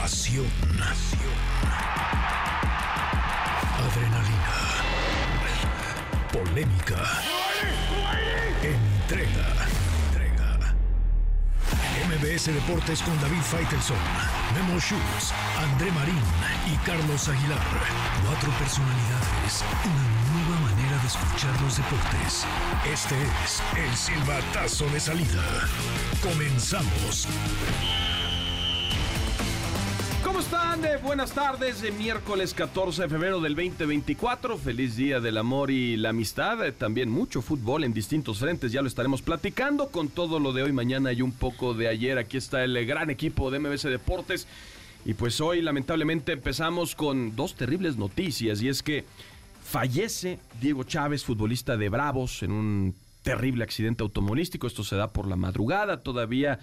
Pasión. Adrenalina. Polémica. Entrega. MBS Deportes con David Faitelson, Memo Schultz, André Marín y Carlos Aguilar. Cuatro personalidades. Una nueva manera de escuchar los deportes. Este es el silbatazo de salida. Comenzamos. Eh, buenas tardes, de miércoles 14 de febrero del 2024. Feliz día del amor y la amistad. Eh, También mucho fútbol en distintos frentes, ya lo estaremos platicando con todo lo de hoy, mañana y un poco de ayer. Aquí está el eh, gran equipo de MBC Deportes. Y pues hoy lamentablemente empezamos con dos terribles noticias y es que fallece Diego Chávez, futbolista de Bravos, en un terrible accidente automovilístico. Esto se da por la madrugada. Todavía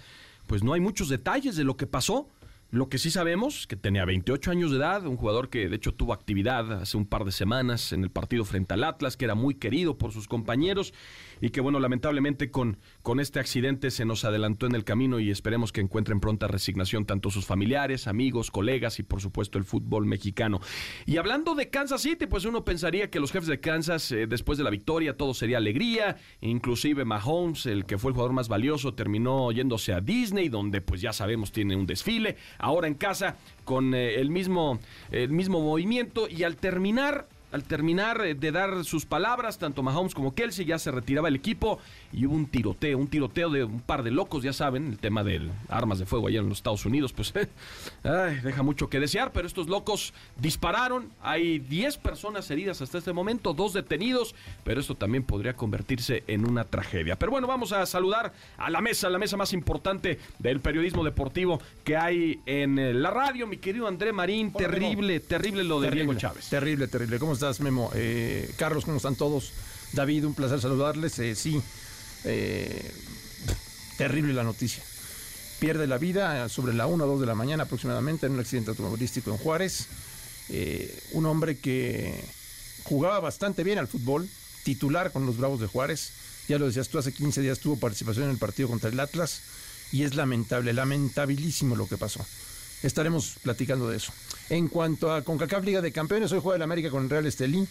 pues no hay muchos detalles de lo que pasó. Lo que sí sabemos, que tenía 28 años de edad, un jugador que de hecho tuvo actividad hace un par de semanas en el partido frente al Atlas, que era muy querido por sus compañeros y que bueno, lamentablemente con, con este accidente se nos adelantó en el camino y esperemos que encuentren pronta resignación tanto sus familiares, amigos, colegas y por supuesto el fútbol mexicano. Y hablando de Kansas City, pues uno pensaría que los jefes de Kansas, eh, después de la victoria, todo sería alegría, inclusive Mahomes, el que fue el jugador más valioso, terminó yéndose a Disney, donde pues ya sabemos tiene un desfile, ahora en casa con eh, el, mismo, el mismo movimiento y al terminar al terminar eh, de dar sus palabras, tanto Mahomes como Kelsey ya se retiraba el equipo y hubo un tiroteo, un tiroteo de un par de locos, ya saben, el tema de armas de fuego allá en los Estados Unidos, pues ay, deja mucho que desear, pero estos locos dispararon, hay 10 personas heridas hasta este momento, dos detenidos, pero esto también podría convertirse en una tragedia. Pero bueno, vamos a saludar a la mesa, la mesa más importante del periodismo deportivo que hay en eh, la radio, mi querido André Marín, Hola, terrible, terrible lo de Terrible, Diego Chávez. Terrible, terrible. ¿Cómo estás, Memo? Eh, Carlos, ¿cómo están todos? David, un placer saludarles. Eh, sí, eh, terrible la noticia. Pierde la vida sobre la 1 o 2 de la mañana aproximadamente en un accidente automovilístico en Juárez. Eh, un hombre que jugaba bastante bien al fútbol, titular con los Bravos de Juárez. Ya lo decías tú, hace 15 días tuvo participación en el partido contra el Atlas. Y es lamentable, lamentabilísimo lo que pasó. Estaremos platicando de eso. En cuanto a CONCACAF Liga de Campeones, hoy juega el América con el Real Estelí.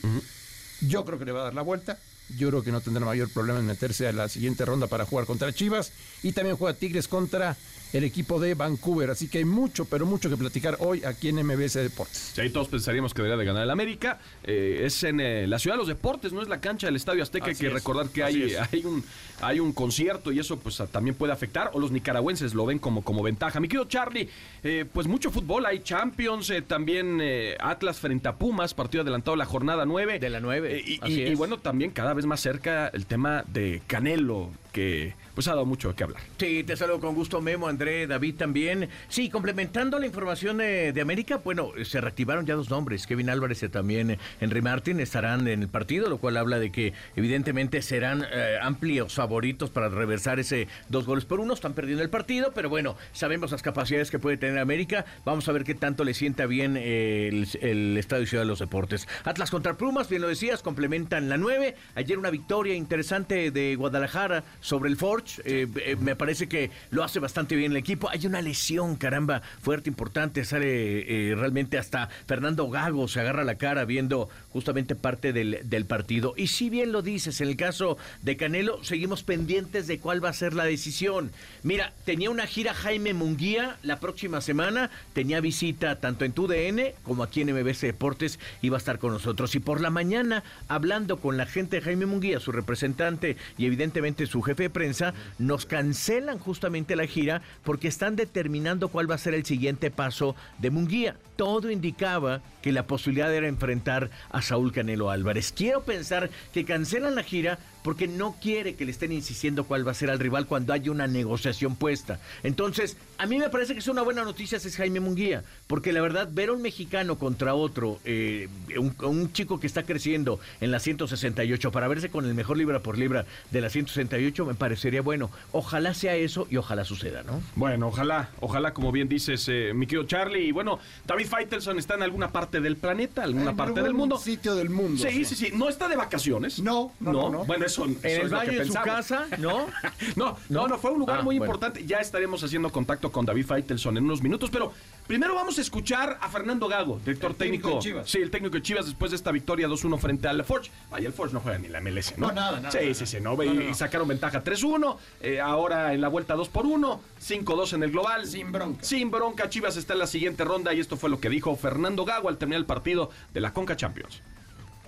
Yo creo que le va a dar la vuelta. Yo creo que no tendrá mayor problema en meterse a la siguiente ronda para jugar contra Chivas. Y también juega Tigres contra el equipo de Vancouver. Así que hay mucho, pero mucho que platicar hoy aquí en MBS Deportes. Sí, ahí todos pensaríamos que debería de ganar el América. Eh, es en eh, la ciudad de los deportes, no es la cancha del Estadio Azteca. Hay que es, recordar que hay, un, hay un concierto y eso pues también puede afectar. O los nicaragüenses lo ven como, como ventaja. Mi querido Charlie, eh, pues mucho fútbol. Hay Champions, eh, también eh, Atlas frente a Pumas, partido adelantado la jornada 9. De la nueve, Eh, y, así y- y bueno, también cada vez más cerca el tema de Canelo, que pues ha dado mucho de qué hablar. Sí, te saludo con gusto, Memo, André, David también. Sí, complementando la información eh, de América, bueno, eh, se reactivaron ya dos nombres. Kevin Álvarez y también eh, Henry Martin estarán en el partido, lo cual habla de que evidentemente serán amplios favoritos para reversar ese dos goles por uno. Están perdiendo el partido, pero bueno, sabemos las capacidades que puede tener América. Vamos a ver qué tanto le sienta bien el, el Estadio Ciudad de los Deportes. Atlas contra Plumas, bien lo decías, complementan la 9. Ayer una victoria interesante de Guadalajara sobre el Eh, eh, me parece que lo hace bastante bien el equipo. Hay una lesión, caramba, fuerte, importante. Sale eh, realmente hasta Fernando Gago se agarra la cara viendo justamente parte del, del partido. Y si bien lo dices, en el caso de Canelo, seguimos pendientes de cuál va a ser la decisión. Mira, tenía una gira Jaime Munguía la próxima semana, tenía visita tanto en TUDN como aquí en MBC Deportes, iba a estar con nosotros. Y por la mañana, hablando con la gente de Jaime Munguía, su representante y evidentemente su jefe de prensa, nos cancelan justamente la gira porque están determinando cuál va a ser el siguiente paso de Munguía. Todo indicaba que la posibilidad era enfrentar a Saúl Canelo Álvarez. Quiero pensar que cancelan la gira porque no quiere que le estén insistiendo cuál va a ser al rival cuando haya una negociación puesta. Entonces, a mí me parece que es una buena noticia si es Jaime Munguía, porque la verdad, ver a un mexicano contra otro, eh, un, un chico que está creciendo en la 168 para verse con el mejor libra por libra de la 168, me parecería bueno. Ojalá sea eso y ojalá suceda, ¿no? Bueno, ojalá, ojalá, como bien dices, eh, mi querido Charlie. Y bueno, David Faitelson está en alguna parte del planeta, alguna En parte algún del mundo. sitio del mundo. Sí, sí, sí. No está de vacaciones. No, no, no, no. Bueno, es eso, en el baño de su casa, ¿no? no, no, no, fue un lugar Ah, muy bueno. importante. Ya estaremos haciendo contacto con David Faitelson en unos minutos, pero primero vamos a escuchar a Fernando Gago, director El técnico técnico. de Chivas. Sí, el técnico de Chivas después de esta victoria 2-1 frente al Forge. Vaya, el Forge no juega ni la MLS, ¿no? No, nada, nada, Sí, nada. sí, sí, no. y sacaron ventaja 3-1, eh, ahora en la vuelta 2 por 1, 5-2 en el global. Sin bronca. Sin bronca, Chivas está en la siguiente ronda y esto fue lo que dijo Fernando Gago al terminar el partido de la Conca Champions.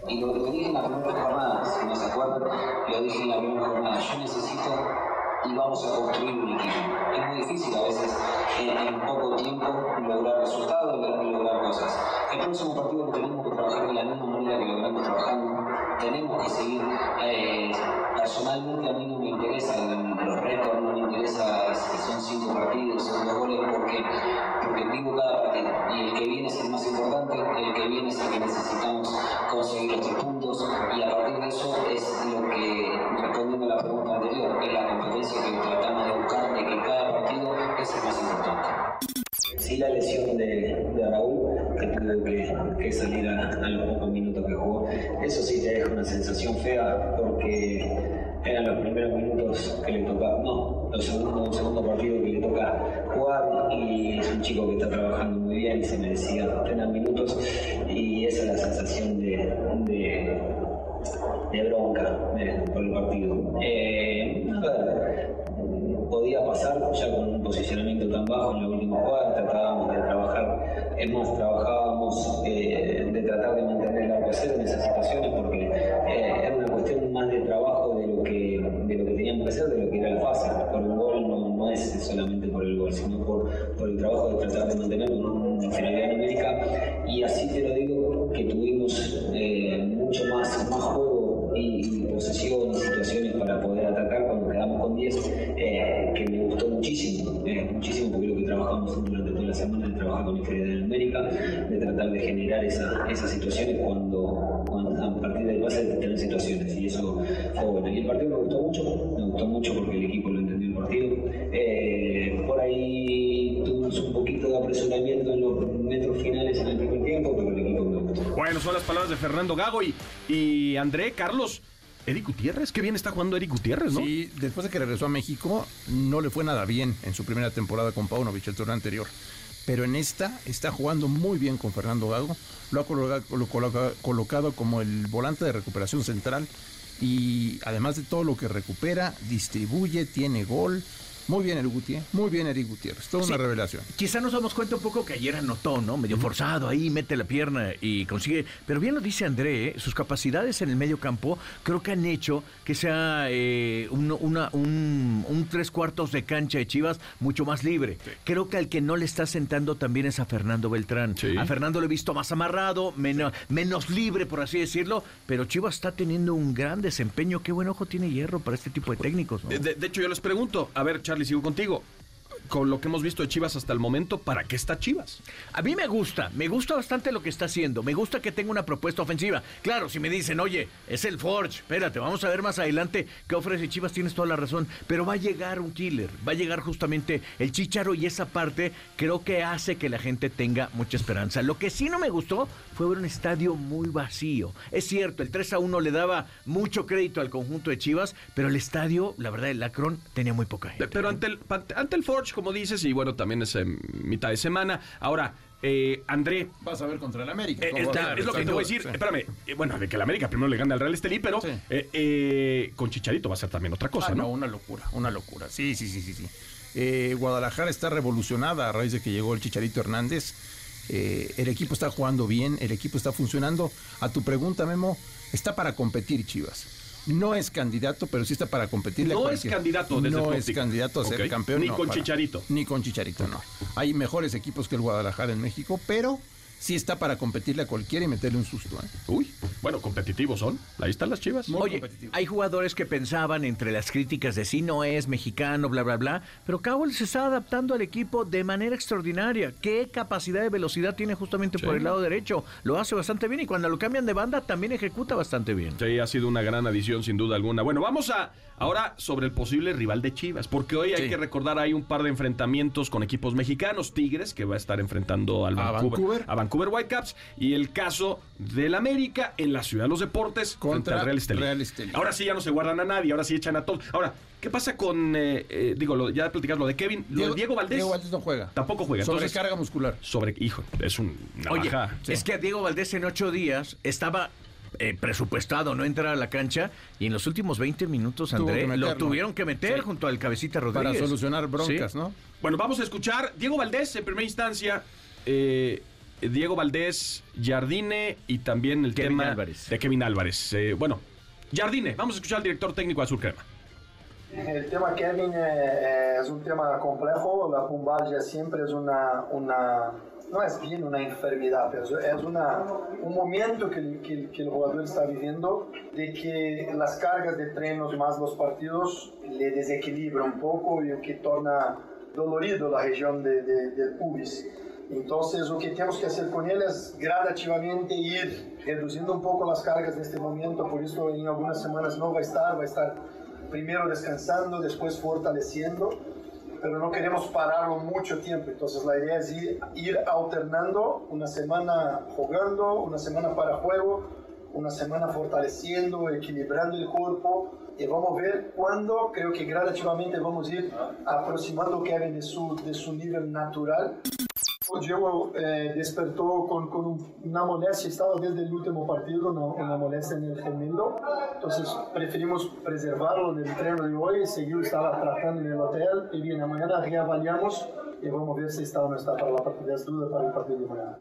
Y lo, lo dije en la primera jornada, si no se acuerdan, lo dije en la primera jornada. Yo necesito y vamos a construir un equipo. Es muy difícil a veces en, poco tiempo lograr resultados y lograr cosas. El próximo partido lo tenemos que trabajar de la misma manera que lo venimos trabajando. Tenemos que seguir. eh, personalmente a mí no me interesan los récords, no me interesa si son cinco partidos, son dos goles, porque, porque vivo cada partido. Y el que viene es el más importante, el que viene es el que necesitamos conseguir los puntos. Y a partir de eso es lo que, respondiendo a la pregunta anterior, es la competencia que tratamos de buscar de que cada partido es el más importante. Sí, la lesión de, de Raúl, que tuvo que, que salir a, a los pocos minutos que jugó, eso sí te deja una sensación fea porque eran los primeros minutos que le tocaba, no, los segundos, segundo partido que le toca jugar y es un chico que está trabajando muy bien y se merecía tener minutos y esa es la sensación de, de, de bronca de- por el partido. Eh, a ver, podía pasar ya con un posicionamiento tan bajo en la última jugada, tratábamos de trabajar, más, trabajábamos eh, de tratar de mantener el arco a cero en esas situaciones porque eh, era una cuestión más de trabajo de lo que, de lo que teníamos que hacer, de lo que era la fase. Por un gol no, no es solamente por el gol, sino por, por el trabajo de tratar de mantener una inferioridad Gago y, y André, Carlos, Eric Gutiérrez. Qué bien está jugando Eric Gutiérrez, ¿no? Sí, después de que regresó a México, no le fue nada bien en su primera temporada con Paunovic, el torneo anterior. Pero en esta está jugando muy bien con Fernando Gago. Lo ha coloca- lo coloca- colocado como el volante de recuperación central. Y además de todo lo que recupera, distribuye, tiene gol. Muy bien el Gutiérrez, muy bien Eric Gutiérrez. Toda una revelación. Quizá nos damos cuenta un poco que ayer anotó, ¿no? Medio forzado ahí, mete la pierna y consigue. Pero bien lo dice André, ¿eh? sus capacidades en el medio campo creo que han hecho que sea eh, un, una- un- un tres cuartos de cancha de Chivas mucho más libre. Creo que al que no le está sentando también es a Fernando Beltrán. Sí. A Fernando lo he visto más amarrado, menos, menos libre, por así decirlo. Pero Chivas está teniendo un gran desempeño. Qué buen ojo tiene Hierro para este tipo de técnicos, ¿no? De hecho, yo les pregunto, a ver, Charlie, sigo contigo. Con lo que hemos visto de Chivas hasta el momento, ¿para qué está Chivas? A mí me gusta, me gusta bastante lo que está haciendo, me gusta que tenga una propuesta ofensiva. Claro, si me dicen, oye, es el Forge, espérate, vamos a ver más adelante qué ofrece Chivas, tienes toda la razón, pero va a llegar un killer, va a llegar justamente el Chicharo y esa parte creo que hace que la gente tenga mucha esperanza. Lo que sí no me gustó fue ver un estadio muy vacío. Es cierto, el 3 a 1 le daba mucho crédito al conjunto de Chivas, pero el estadio, la verdad, el Lacron tenía muy poca gente. Pero ante el, ante el Forge, como dices, y bueno, también es en mitad de semana. Ahora, eh, André, Vas a ver contra el América. Eh, es, lo que te voy a decir. sí. Espérame, eh, bueno, de que el América primero le gane al Real Estelí, pero Sí. eh, eh, con Chicharito va a ser también otra cosa, Ah, ¿no? no, una locura, una locura. Sí, sí, sí, sí. sí. Eh, Guadalajara está revolucionada a raíz de que llegó el Chicharito Hernández. Eh, el equipo está jugando bien, el equipo está funcionando. A tu pregunta, Memo, está para competir Chivas. No es candidato, pero sí está para competir. No es candidato desde No es candidato a ser campeón. Ni no, con para- Chicharito. Ni con Chicharito, no. Hay mejores equipos que el Guadalajara en México, pero sí está para competirle a cualquiera y meterle un susto. ¿eh? Uy, bueno, competitivos son. Ahí están las Chivas. Muy Oye, hay jugadores que pensaban entre las críticas de si no es mexicano, bla, bla, bla, pero Cowell se está adaptando al equipo de manera extraordinaria. ¿Qué capacidad de velocidad tiene justamente por el lado derecho? Lo hace bastante bien y cuando lo cambian de banda también ejecuta bastante bien. Sí, ha sido una gran adición sin duda alguna. Bueno, vamos a ahora sobre el posible rival de Chivas, porque hoy hay Sí. que recordar hay un par de enfrentamientos con equipos mexicanos, Tigres que va a estar enfrentando al A Vancouver, Vancouver. a Vancouver Whitecaps y el caso del América en la Ciudad de los Deportes contra, Real Estelí. Real Estelí. Ahora sí ya no se guardan a nadie, ahora sí echan a todos. Ahora, ¿qué pasa con, eh, eh, digo, lo, ya platicas lo de Kevin, lo de Diego Valdés? Diego Valdés no juega. Tampoco juega. Entonces, Sobrecarga muscular. sobre, hijo, es un Oye, es que a Diego Valdés en ocho días estaba eh, presupuestado no entrar a la cancha y en los últimos 20 minutos, André, lo tuvieron que meter Sí. junto al cabecita Para Rodríguez. solucionar broncas, Sí. ¿no? Bueno, vamos a escuchar Diego Valdés en primera instancia. eh, Diego Valdés, Jardine y también el Kevin tema Álvarez. de Kevin Álvarez. Eh, bueno, Jardine, vamos a escuchar al director técnico de Azul Crema. El tema Kevin eh, es un tema complejo, la pumbalgia siempre es una, una no es bien una enfermedad, pero es una, un momento que el jugador está viviendo de que las cargas de trenos más los partidos le desequilibra un poco y que torna dolorido la región de, de- del pubis. Entonces, lo que tenemos que hacer con él es gradativamente ir reduciendo un poco las cargas de este momento. Por eso, en algunas semanas no va a estar, va a estar primero descansando, después fortaleciendo, pero no queremos pararlo mucho tiempo. Entonces, la idea es ir, ir alternando una semana jugando, una semana para juego, una semana fortaleciendo, equilibrando el cuerpo. Y vamos a ver cuándo, creo que gradativamente vamos a ir aproximando Kevin de su, de su nivel natural. Diego eh, despertó con, con un- una molestia, estaba desde el último partido, una, molestia en el gemelo, entonces preferimos preservarlo del entreno de hoy, seguir, estaba tratando en el hotel y bien, mañana reavaliamos y vamos a ver si está o no está para la partida, es duda para el partido de mañana.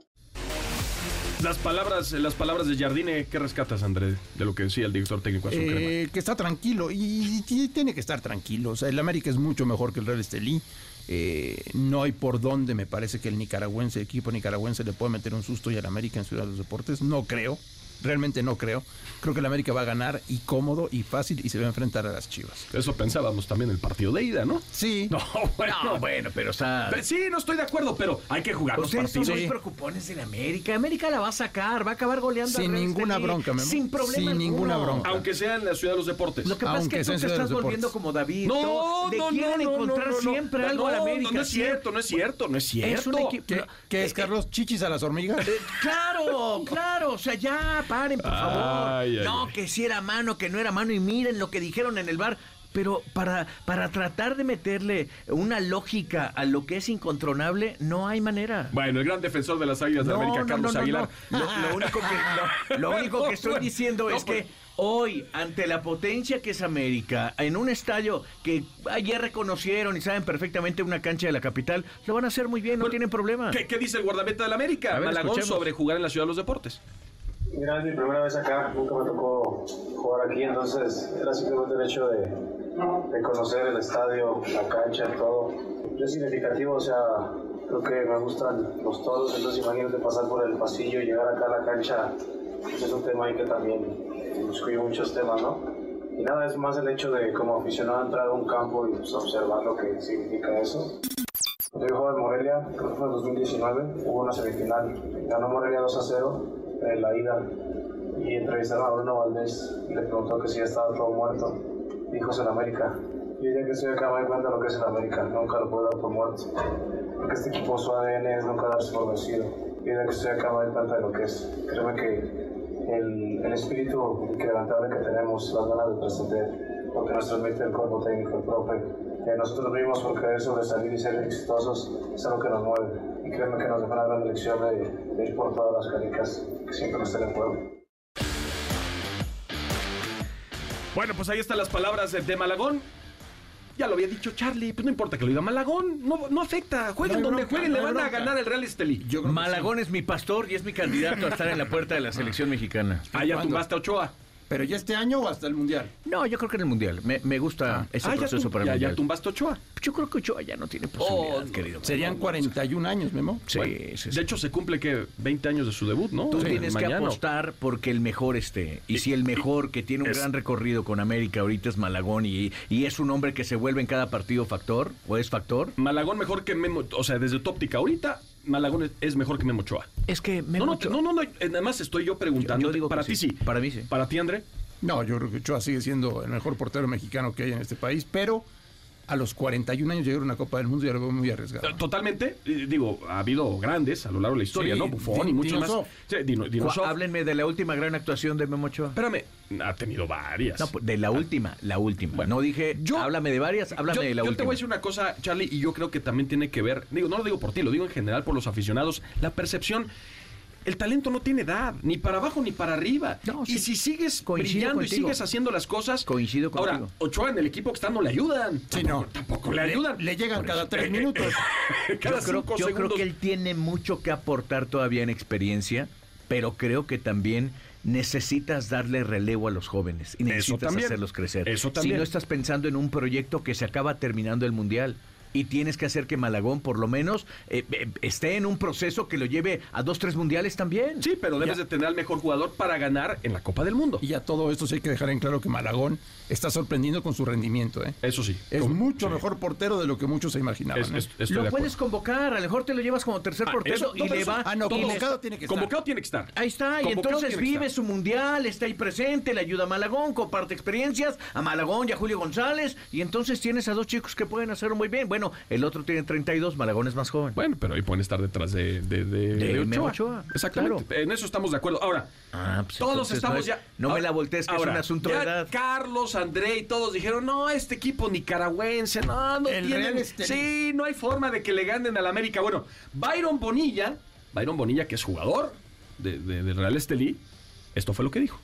Las palabras, las palabras de Jardine, ¿qué rescatas, André, de lo que decía el director técnico? Eh, que está tranquilo y, tiene que estar tranquilo. O sea, el América es mucho mejor que el Real Estelí. Eh, no hay por dónde, me parece que el nicaragüense, el equipo nicaragüense le puede meter un susto y al América en Ciudad de los Deportes. No creo, realmente no creo. Creo que el América va a ganar y cómodo y fácil y se va a enfrentar a las Chivas. Eso pensábamos también el partido de ida, ¿no? Sí. No, bueno. No, bueno, pero o sea... Sí, no estoy de acuerdo, pero hay que jugar los Ustedes son partidos. muy preocupones de la América. América la va a sacar, va a acabar goleando. Sin Real ninguna bronca, Memo. Sin problema Sin alguno. ninguna bronca. Aunque sea en la ciudad de los deportes. Lo que pasa Aunque es que sea tú en te estás volviendo como David. No, Le no, quieren no, no, encontrar no, no. siempre No, algo a la no, América. No, es cierto, no es cierto, no es cierto. Es un equipo. ¿Qué, qué es, Eh, Carlos? ¿Chichis a las hormigas? eh, Claro, claro, o sea, ya paren, por favor. Ay, ay, no, ay. que si era mano, que no era mano, y miren lo que dijeron en el bar. Pero para, para tratar de meterle una lógica a lo que es incontrolable, no hay manera. Bueno, el gran defensor de las Águilas de América, no, Carlos no, Aguilar. Lo, lo único que, lo, lo único que estoy diciendo es que hoy, ante la potencia que es América, en un estadio que ayer reconocieron y saben perfectamente una cancha de la capital, lo van a hacer muy bien, no tienen problema. ¿Qué, qué dice el guardameta del América? Ver, Malagón escuchemos. sobre jugar en la ciudad de los deportes. Mira, es mi primera vez acá, nunca me tocó jugar aquí, entonces era simplemente el hecho de, de conocer el estadio, la cancha, todo. Es significativo, o sea, creo que me gustan los toros, entonces imagínate pasar por el pasillo y llegar acá a la cancha, pues es un tema ahí que también incluye muchos temas, ¿no? Y nada, es más el hecho de como aficionado entrar a un campo y pues, observar lo que significa eso. Yo jugaba en Morelia, creo que fue en 2019, hubo una semifinal, ganó Morelia 2 a 0 en la ida y entrevistaron a Bruno Valdés y le preguntó que si ya estaba todo muerto. Dijo es el América. Y ya que estoy acá me cuenta lo que es el América, nunca lo puedo dar por muerto. Porque este equipo su ADN es nunca darse por vencido. Y ya que estoy acá me doy cuenta de lo que es. Créeme que el, el espíritu inquebrantable que tenemos, las ganas de trascender, lo que nos transmite el cuerpo técnico, el profe, que nosotros mismos por querer sobresalir y ser exitosos, es algo que nos mueve. Y créeme que nos deja una gran lección de, de ir por todas las caricas que siempre nos estén en juego. Bueno, pues ahí están las palabras de, de Malagón. Ya lo había dicho Charlie, pues no importa que lo diga Malagón, no, no afecta. Jueguen No donde bronca, jueguen, no le van a ganar el Real Estelí. Malagón es mi pastor y es mi candidato a estar en la puerta de la selección mexicana. Ah, ya tumbaste a Ochoa. ¿Pero ya este año o hasta el Mundial? No, yo creo que en el Mundial. Me, me gusta ese Ah, ya, proceso para el ya, ya Mundial. tumbaste a Ochoa. Yo creo que Ochoa ya no tiene posibilidad, Oh, querido. Serían 41 años, Memo. Sí, Bueno, sí, sí. De hecho, se cumple que 20 años de su debut, ¿no? Tú tienes que apostar porque el mejor esté. Y si el mejor que tiene un es- gran recorrido con América ahorita es Malagón y, y es un hombre que se vuelve en cada partido factor o es factor, Malagón mejor que Memo, o sea, desde tu óptica ahorita, Malagón es, mejor que Memo Ochoa. es que me No, no, no, no, no, eh, nada más estoy yo preguntando. Yo- yo digo para ti sí. sí. Para mí sí. Para ti, André. No, yo creo que Ochoa sigue siendo el mejor portero mexicano que hay en este país, pero a los 41 años llegar a una Copa del Mundo, ya lo veo muy arriesgado. Totalmente, eh, digo, ha habido grandes a lo largo de la historia, Sí, ¿no? Buffon y muchos más. Sí, Dino-. Háblenme de la última gran actuación de Memo Ochoa. Espérame, ha tenido varias. No, pues, de la última, la última. no dije, yo- háblame de varias, háblame yo, de la yo última. te voy a decir una cosa, Charlie, y yo creo que también tiene que ver, digo, no lo digo por ti, lo digo en general por los aficionados, la percepción. El talento no tiene edad, ni para abajo ni para arriba. No, y sí. si sigues Coincido brillando y sigues haciendo las cosas. Coincido Ahora, contigo. Ochoa en el equipo que está no le ayudan. Sí, tampoco, no. tampoco le ayudan. Le llegan cada tres minutos. cada yo creo, cinco yo creo que él tiene mucho que aportar todavía en experiencia, pero creo que también necesitas darle relevo a los jóvenes y necesitas también. hacerlos crecer. Eso Si también. no estás pensando en un proyecto que se acaba terminando el mundial. Y tienes que hacer que Malagón, por lo menos, eh, eh, esté en un proceso que lo lleve a dos, tres mundiales también. Sí, pero debes Ya. de tener al mejor jugador para ganar en la Copa del Mundo. Y ya todo esto sí hay que dejar en claro que Malagón está sorprendiendo con su rendimiento. ¿eh? Eso sí. Es Como- mucho sí. mejor portero de lo que muchos se imaginaban. Es- ¿eh? es- lo de puedes convocar, a lo mejor te lo llevas como tercer Ah, portero eso- y no, le va. ah, no, convocado tiene que estar. Convocado tiene que estar. Ahí está, y entonces vive su mundial, está ahí presente, le ayuda a Malagón, comparte experiencias, a Malagón y a Julio González, y entonces tienes a dos chicos que pueden hacerlo muy bien. Bueno, el otro tiene 32, Malagón es más joven. Bueno, pero ahí pueden estar detrás de, de, de, De Ochoa. Ochoa, Exactamente. En eso estamos de acuerdo. Ahora, Ah, pues todos estamos no es- ya. no me la voltees, que es ahora, un asunto ya de edad. Carlos, André y todos dijeron: no, este equipo nicaragüense, no, no El tienen. Sí, no hay forma de que le ganen al América. Bueno, Byron Bonilla, Byron Bonilla, que es jugador de, de- del Real Estelí, esto fue lo que dijo.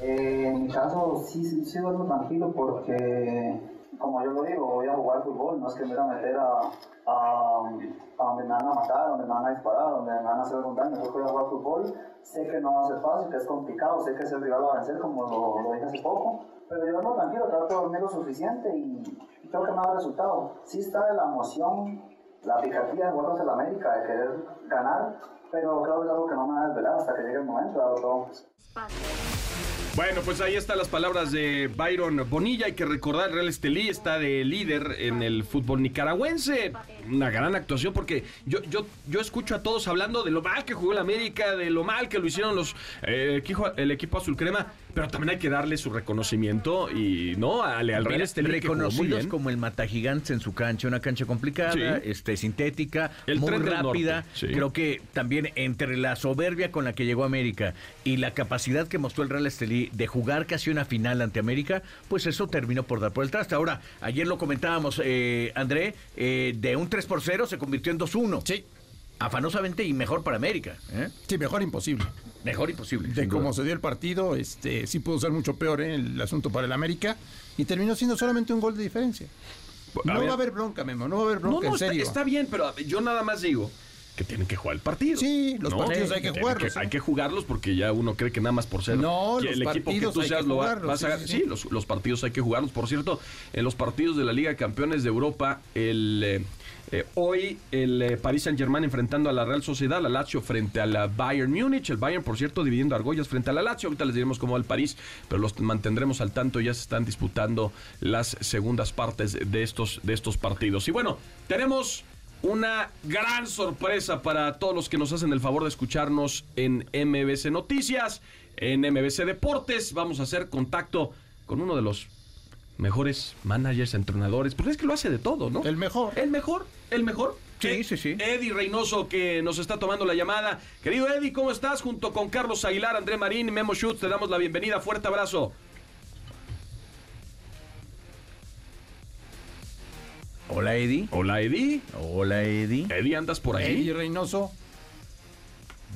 Eh, en mi caso sí, sí, sí duermo tranquilo porque, como yo lo digo, voy a jugar fútbol, no es que me voy a meter a, a, donde me van a matar, donde me van a disparar, donde me van a hacer algún daño, yo voy a jugar fútbol, sé que no va a ser fácil, que es complicado, sé que es el rival a vencer, como lo, lo dije hace poco, pero yo duermo tranquilo, trato de dormir lo suficiente y, creo que me da resultado. Sí está la emoción, la picardía de jugar el América, de querer ganar, pero creo que es algo que no me va a desvelar hasta que llegue el momento, darlo todo. Bueno, pues ahí están las palabras de Byron Bonilla. Hay que recordar, Real Estelí está de líder en el fútbol nicaragüense. Una gran actuación porque yo, yo, yo escucho a todos hablando de lo mal que jugó el América, de lo mal que lo hicieron los eh, el equipo azul crema, pero también hay que darle su reconocimiento y no al, al Real Estelí reconocidos como el Mata Gigantes en su cancha, una cancha complicada, Sí. este, sintética, El muy rápida. sí. Creo que también entre la soberbia con la que llegó América y la capacidad que mostró el Real Estelí de jugar casi una final ante América, pues eso terminó por dar por el traste. Ahora, ayer lo comentábamos, eh, André, eh, de un 3 por 0 se convirtió en 2-1. Sí, Afanosamente y mejor para América. ¿eh? sí, mejor imposible. Mejor imposible. De cómo se dio el partido, este, sí pudo ser mucho peor ¿eh? el asunto para el América y terminó siendo solamente un gol de diferencia. No ver. va a haber bronca, Memo, no va a haber No, bronca, no, en está, serio. está bien, pero yo nada más digo que tienen que jugar el partido. Sí, los partidos hay que jugarlos, Hay ¿eh? que jugarlos porque ya uno cree que nada más por ser No, que los el equipo que tú seas lo vas a sí, Sí, sí. los, los partidos hay que jugarlos. Por cierto, en los partidos de la Liga de Campeones de Europa, el eh, eh, hoy el eh, Paris Saint Germain enfrentando a la Real Sociedad, la Lazio frente a la Bayern Múnich, el Bayern por cierto dividiendo argollas frente a la Lazio, ahorita les diremos cómo va el París, pero los mantendremos al tanto, ya se están disputando las segundas partes de estos, de estos partidos. Y bueno, tenemos una gran sorpresa para todos los que nos hacen el favor de escucharnos en MBC Noticias, en MBC Deportes. Vamos a hacer contacto con uno de los mejores managers, entrenadores. Pues es que lo hace de todo, ¿no? El mejor. El mejor, el mejor. Sí, Eh, sí, sí. Eddie Reynoso que nos está tomando la llamada. Querido Eddie, ¿cómo estás? Junto con Carlos Aguilar, André Marín Memo Schutz, te damos la bienvenida. Fuerte abrazo. Hola, Eddie. Hola, Eddie. Hola, Eddie. Eddie, ¿andas por ahí? Eddie Reynoso,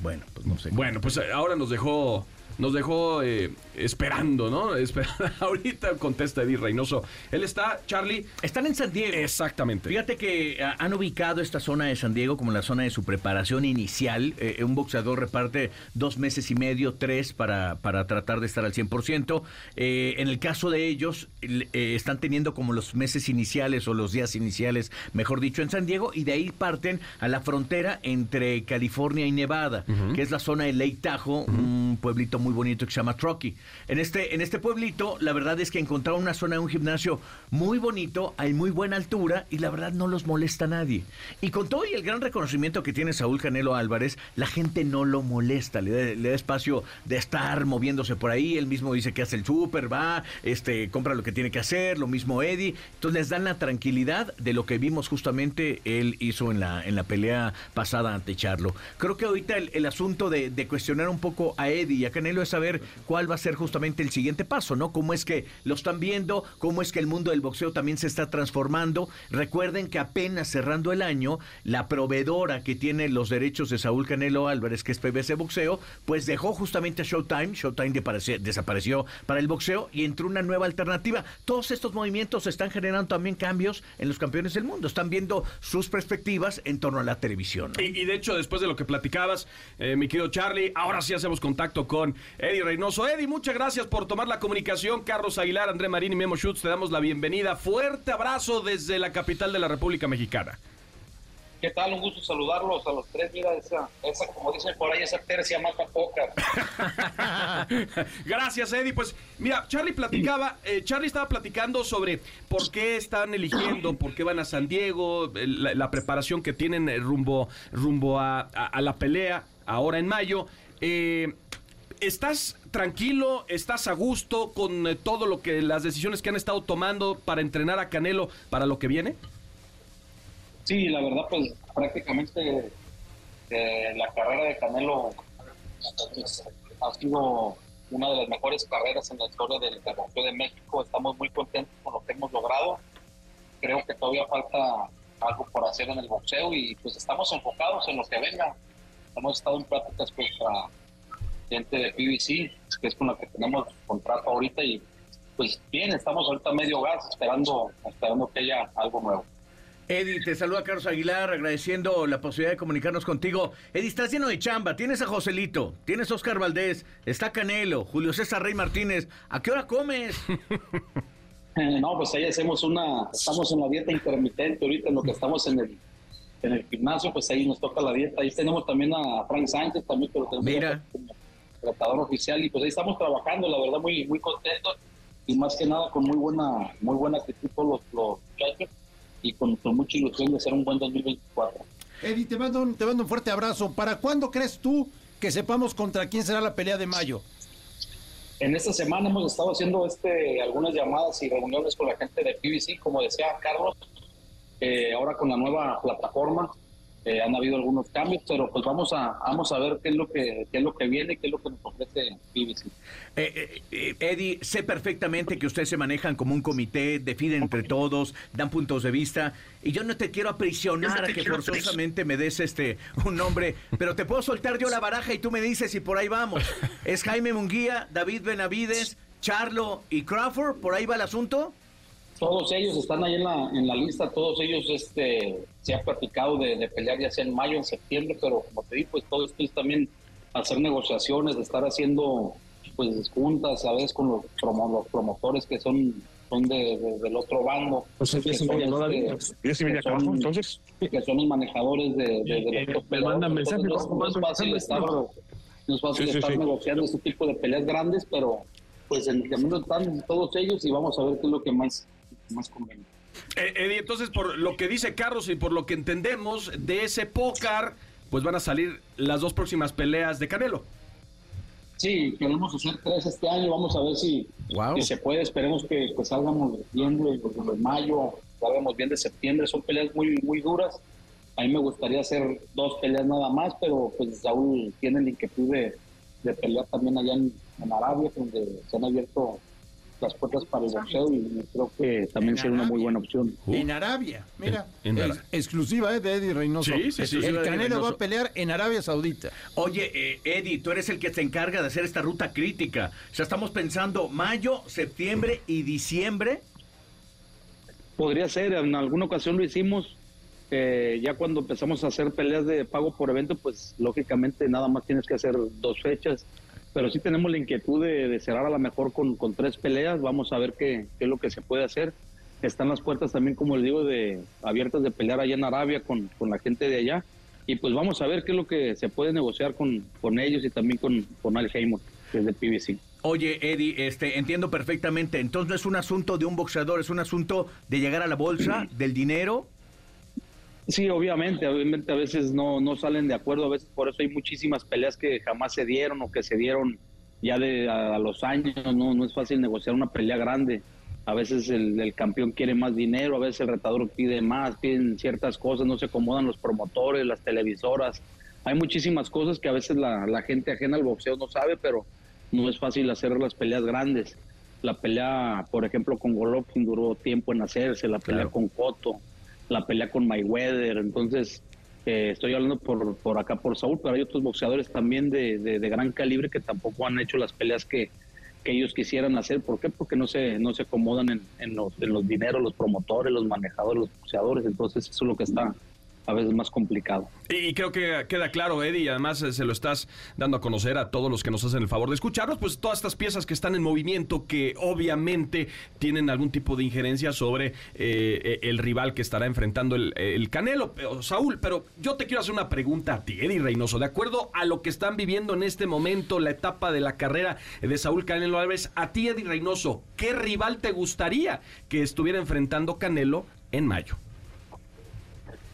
Bueno, pues no sé. Bueno, pues eh, ahora nos dejó, nos dejó eh, esperando, ¿no? Ahorita contesta Eddie Reynoso. Él está, Charlie. Están en San Diego. Exactamente. Fíjate que ah, han ubicado esta zona de San Diego como la zona de su preparación inicial. Eh, un boxeador reparte dos meses y medio, tres, para, para tratar de estar al 100%. Eh, en el caso de ellos, el- eh, están teniendo como los meses iniciales o los días iniciales, mejor dicho, en San Diego, y de ahí parten a la frontera entre California y Nevada, que es la zona de Lake Tahoe, un pueblito pueblito muy bonito que se llama Truckee. En este, en este pueblito, la verdad es que encontraron una zona de un gimnasio muy bonito, hay muy buena altura y la verdad no los molesta nadie. Y con todo y el gran reconocimiento que tiene Saúl Canelo Álvarez, la gente no lo molesta, le da, le da espacio de estar moviéndose por ahí, él mismo dice que hace el súper, va, este, compra lo que tiene que hacer, lo mismo Eddie, entonces les dan la tranquilidad de lo que vimos justamente él hizo en la, en la pelea pasada ante Charlo. Creo que ahorita el, el asunto de, de cuestionar un poco a Eddie y a Canelo es saber cuál va a ser justamente el siguiente paso, ¿no? Cómo es que lo están viendo, cómo es que el mundo del boxeo también se está transformando. Recuerden que apenas cerrando el año, la proveedora que tiene los derechos de Saúl Canelo Álvarez, que es PBC Boxeo, pues dejó justamente a Showtime, Showtime desapareció, para el boxeo y entró una nueva alternativa. Todos estos movimientos están generando también cambios en los campeones del mundo, están viendo sus perspectivas en torno a la televisión. y de hecho, después de lo que platicabas, eh, mi querido Charlie, ahora sí hacemos contacto con Eddie Reynoso. Eddie, muchas gracias por tomar la comunicación. Carlos Aguilar, André Marín y Memo Schutz, te damos la bienvenida. Fuerte abrazo desde la capital de la República Mexicana. ¿Qué tal? Un gusto saludarlos a los tres. Mira, esa, esa como dicen por ahí, esa tercia mata poca. Gracias, Eddie. Pues mira, Charlie platicaba, eh, Charlie estaba platicando sobre por qué están eligiendo, por qué van a San Diego, eh, la, la preparación que tienen eh, rumbo, rumbo a, a- a la pelea ahora en mayo. Eh, ¿Estás tranquilo, estás a gusto con eh, todo lo que las decisiones que han estado tomando para entrenar a Canelo para lo que viene? Sí, la verdad, pues prácticamente eh, la carrera de Canelo pues, ha sido una de las mejores carreras en la historia del, boxeo de México. Estamos muy contentos con lo que hemos logrado. Creo que todavía falta algo por hacer en el boxeo y pues estamos enfocados en lo que venga. Hemos estado en pláticas pues, para gente de PBC, que es con la que tenemos contrato ahorita y pues bien, estamos ahorita medio gas esperando, esperando que haya algo nuevo. Eddie, te saluda Carlos Aguilar, agradeciendo la posibilidad de comunicarnos contigo. Eddie, estás lleno de chamba. Tienes a Joselito, tienes a Oscar Valdés, está Canelo, Julio César Rey Martínez. ¿A qué hora comes? No, pues ahí hacemos una, estamos en la dieta intermitente ahorita, en lo que estamos en el, en el gimnasio, pues ahí nos toca la dieta. Ahí tenemos también a Frank Sánchez también, pero tenemos Mira. como tratador oficial y pues ahí estamos trabajando, la verdad muy muy contentos y más que nada con muy buena muy buena actitud todos los, los muchachos y con, con mucha ilusión de hacer un buen 2024. Eddie, te mando, un, te mando un fuerte abrazo. ¿Para cuándo crees tú que sepamos contra quién será la pelea de mayo? En esta semana hemos estado haciendo este algunas llamadas y reuniones con la gente de PBC, como decía Carlos, eh, ahora con la nueva plataforma eh, han habido algunos cambios, pero pues vamos a vamos a ver qué es lo que qué es lo que viene, qué es lo que nos ofrece PBC. Eh, eh, eh, Eddie, sé perfectamente que ustedes se manejan como un comité, definen entre todos, dan puntos de vista, y yo no te quiero aprisionar a que forzosamente me des este un nombre, pero te puedo soltar yo la baraja y tú me dices y por ahí vamos. Es Jaime Munguía, David Benavides, Charlo y Crawford, ¿por ahí va el asunto? Todos ellos están ahí en la, en la lista, todos ellos este, se ha platicado de, de pelear ya sea en mayo, en septiembre, pero como te digo, pues todo esto es también hacer negociaciones, de estar haciendo pues juntas a veces con los, promo- los promotores que son, son de, de- del otro bando. Pues que son, este, que son- entonces. que son los manejadores de, de, Eh, los me mandan mensajes, Entonces, no, no es fácil estar, no es fácil Sí, sí, estar sí. negociando este tipo de peleas grandes, pero pues en el camino están todos ellos y vamos a ver qué es lo que más, más conviene. Eh, Eddie, entonces por lo que dice Carlos y por lo que entendemos de ese pócar, pues van a salir las dos próximas peleas de Canelo. Sí, queremos hacer tres este año, vamos a ver si, Wow. si se puede, esperemos que, que salgamos bien de, de- de mayo, salgamos bien de septiembre, son peleas muy, muy duras. A mí me gustaría hacer dos peleas nada más, pero pues Saúl tiene la inquietud de, de pelear también allá en, en Arabia, donde se han abierto las puertas para el boxeo y creo que también sería una muy Arabia. buena opción. En Arabia, mira. En- en exclusiva eh, de Eddie Reynoso. Sí, sí, sí. El Canelo va a pelear en Arabia Saudita. Oye, eh, Eddie, tú eres el que se encarga de hacer esta ruta crítica. O sea, estamos pensando mayo, septiembre y diciembre. Podría ser, en alguna ocasión lo hicimos. eh, ya cuando empezamos a hacer peleas de pago por evento, pues lógicamente nada más tienes que hacer dos fechas. Pero sí tenemos la inquietud de, de cerrar a lo mejor con, con tres peleas. Vamos a ver qué, qué es lo que se puede hacer. Están las puertas también, como les digo, de abiertas de pelear allá en Arabia con, con la gente de allá. Y pues vamos a ver qué es lo que se puede negociar con, con ellos y también con, con Al Heyman. desde PBC. Oye, Eddie, este, entiendo perfectamente. Entonces no es un asunto de un boxeador, es un asunto de llegar a la bolsa, del dinero. Sí, obviamente, obviamente a veces no, no salen de acuerdo, a veces por eso hay muchísimas peleas que jamás se dieron o que se dieron ya de a, los años, no, no es fácil negociar una pelea grande. A veces el, el, campeón quiere más dinero, a veces el retador pide más, piden ciertas cosas, no se acomodan los promotores, las televisoras. Hay muchísimas cosas que a veces la, la gente ajena al boxeo no sabe, pero no es fácil hacer las peleas grandes. La pelea, por ejemplo, con Golovkin duró tiempo en hacerse, la pelea con Cotto, la pelea con Mayweather. Entonces, eh, estoy hablando por, por acá por Saúl, pero hay otros boxeadores también de, de, gran calibre que tampoco han hecho las peleas que, que, ellos quisieran hacer. ¿Por qué? Porque no se, no se acomodan en, en, los, en los dineros, los promotores, los manejadores, los boxeadores. Entonces, eso es lo que está a veces más complicado. Y creo que queda claro, Eddie, y además eh, se lo estás dando a conocer a todos los que nos hacen el favor de escucharnos, pues todas estas piezas que están en movimiento, que obviamente tienen algún tipo de injerencia sobre eh, eh, el rival que estará enfrentando el, el, Canelo, Saúl. Pero yo te quiero hacer una pregunta a ti, Eddie Reynoso. De acuerdo a lo que están viviendo en este momento, la etapa de la carrera de Saúl Canelo Álvarez, a ti, Eddie Reynoso, ¿qué rival te gustaría que estuviera enfrentando Canelo en mayo?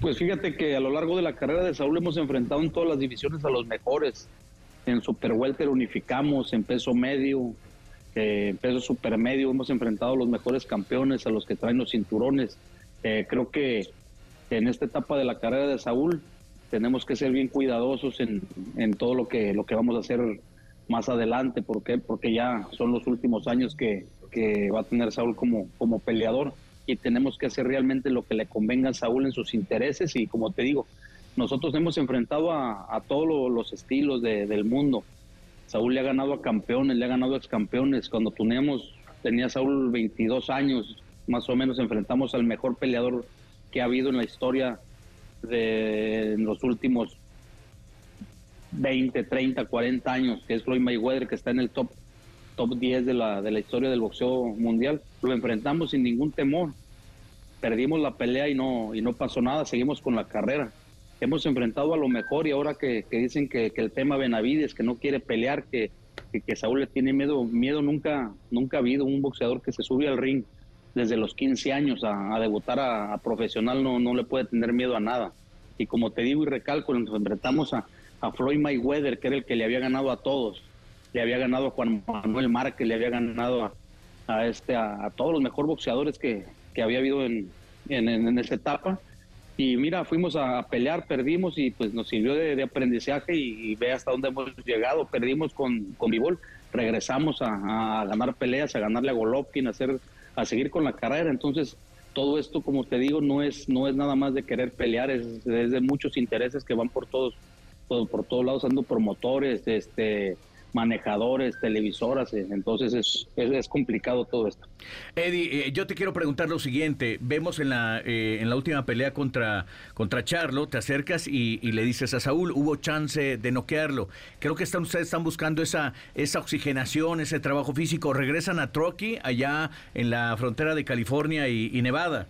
Pues fíjate que a lo largo de la carrera de Saúl hemos enfrentado en todas las divisiones a los mejores. En Super Welter unificamos, en peso medio, eh, en peso supermedio hemos enfrentado a los mejores campeones, a los que traen los cinturones. Eh, creo que en esta etapa de la carrera de Saúl tenemos que ser bien cuidadosos en, en todo lo que, lo que vamos a hacer más adelante. ¿Por qué? Porque ya son los últimos años que, que va a tener Saúl como, como peleador y tenemos que hacer realmente lo que le convenga a Saúl en sus intereses y como te digo, nosotros hemos enfrentado a, todos los estilos del mundo. Saúl le ha ganado a campeones, le ha ganado a ex campeones. Cuando teníamos, tenía Saúl 22 años, más o menos enfrentamos al mejor peleador que ha habido en la historia de los últimos 20, 30, 40 años, que es Floyd Mayweather, que está en el top top 10 de la, de la historia del boxeo mundial. Lo enfrentamos sin ningún temor. Perdimos la pelea y no, y no pasó nada, seguimos con la carrera. Hemos enfrentado a lo mejor y ahora que, dicen que, el tema Benavides, que no quiere pelear, que, que, Saúl le tiene miedo, miedo nunca, nunca ha habido un boxeador que se sube al ring desde los 15 años a, debutar a, profesional, no, no le puede tener miedo a nada. Y como te digo y recalco, nos enfrentamos a, a Floyd Mayweather, que era el que le había ganado a todos le había ganado a Juan Manuel Márquez, le había ganado a, este, a, todos los mejores boxeadores que, que había habido en, en, en, etapa. Y mira, fuimos a, pelear, perdimos y pues nos sirvió de, aprendizaje y, ve hasta dónde hemos llegado. Perdimos con, con Bivol, regresamos a, ganar peleas, a ganarle a Golovkin, a, hacer, a seguir con la carrera. Entonces, todo esto, como te digo, no es, no es nada más de querer pelear, es, es de muchos intereses que van por todos, por, por todos lados, ando promotores, este manejadores, televisoras, eh, entonces es, es, complicado todo esto. Eddie, eh, yo te quiero preguntar lo siguiente, vemos en la, eh, en la última pelea contra, contra Charlo, te acercas y, le dices a Saúl, hubo chance de noquearlo, creo que están, ustedes están buscando esa, esa oxigenación, ese trabajo físico, regresan a Trocky, allá en la frontera de California y, y Nevada.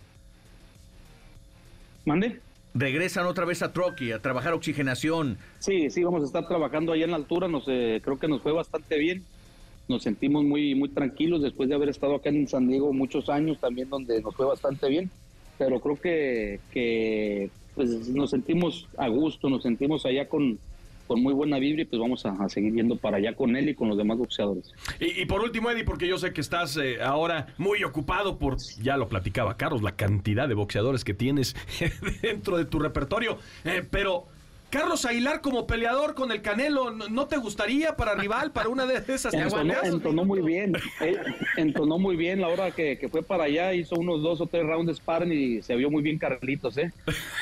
¿Mande? Regresan otra vez a Troqui a trabajar oxigenación. Sí, sí, vamos a estar trabajando allá en la altura, nos, eh, creo que nos fue bastante bien, nos sentimos muy, muy tranquilos después de haber estado acá en San Diego muchos años también donde nos fue bastante bien, pero creo que, que pues, nos sentimos a gusto, nos sentimos allá con, con muy buena vibra y pues vamos a, seguir yendo para allá con él y con los demás boxeadores. Y, por último, Eddie, porque yo sé que estás eh, ahora muy ocupado por, ya lo platicaba Carlos, la cantidad de boxeadores que tienes dentro de tu repertorio, eh, pero... Carlos Aguilar como peleador con el Canelo, ¿no te gustaría para rival, para una de esas entonó, entonó muy bien, eh, entonó muy bien la hora que, fue para allá, hizo unos dos o tres rounds de sparring y se vio muy bien Carlitos, ¿eh?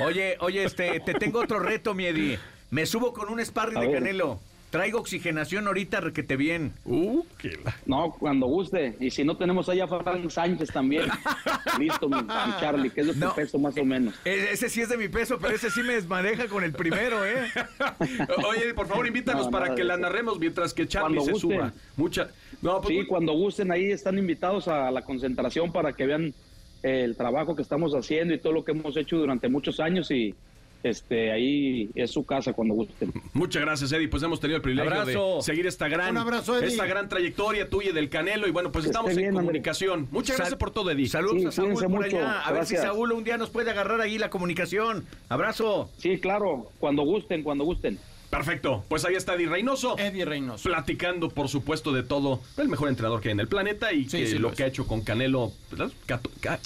Oye, oye, este, te tengo otro reto, mi Eddie. Me subo con un sparring de Canelo. Traigo oxigenación ahorita, requete bien. Uh, qué No, cuando guste. Y si no tenemos allá a Frank Sánchez también. Listo, mi, Charlie, que es lo que peso más o menos. E, ese sí es de mi peso, pero ese sí me desmaneja con el primero, ¿eh? Oye, por favor, invítanos para que la narremos mientras que Charlie se suba. Mucha... No, pues, sí, cuando gusten, ahí están invitados a la concentración para que vean el trabajo que estamos haciendo y todo lo que hemos hecho durante muchos años y este, ahí es su casa cuando gusten. Muchas gracias, Eddie. Pues hemos tenido el privilegio Abrazo. de seguir esta gran, Un abrazo, esta gran trayectoria tuya y del Canelo. Y bueno, pues estamos en comunicación. Muchas Sal- gracias por todo, Eddie. Saludos Sí, a Saúl por mucho. allá. A ver si. Saúl un día nos puede agarrar ahí la comunicación. Abrazo. Sí, claro, cuando gusten, cuando gusten. Perfecto. Pues ahí está Eddie Reynoso. Eddie Reynoso. Platicando, por supuesto, de todo. El mejor entrenador que hay en el planeta y Sí, que sí lo que ha hecho con Canelo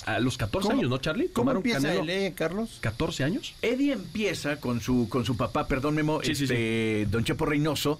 a los 14 ¿Cómo- años, ¿no, Charlie? ¿Cómo ¿Tomaron empieza Canelo el E, Carlos? 14 años? Eddie empieza con su, con su papá, perdón Memo, Sí, sí, este, Don Chepo Reynoso,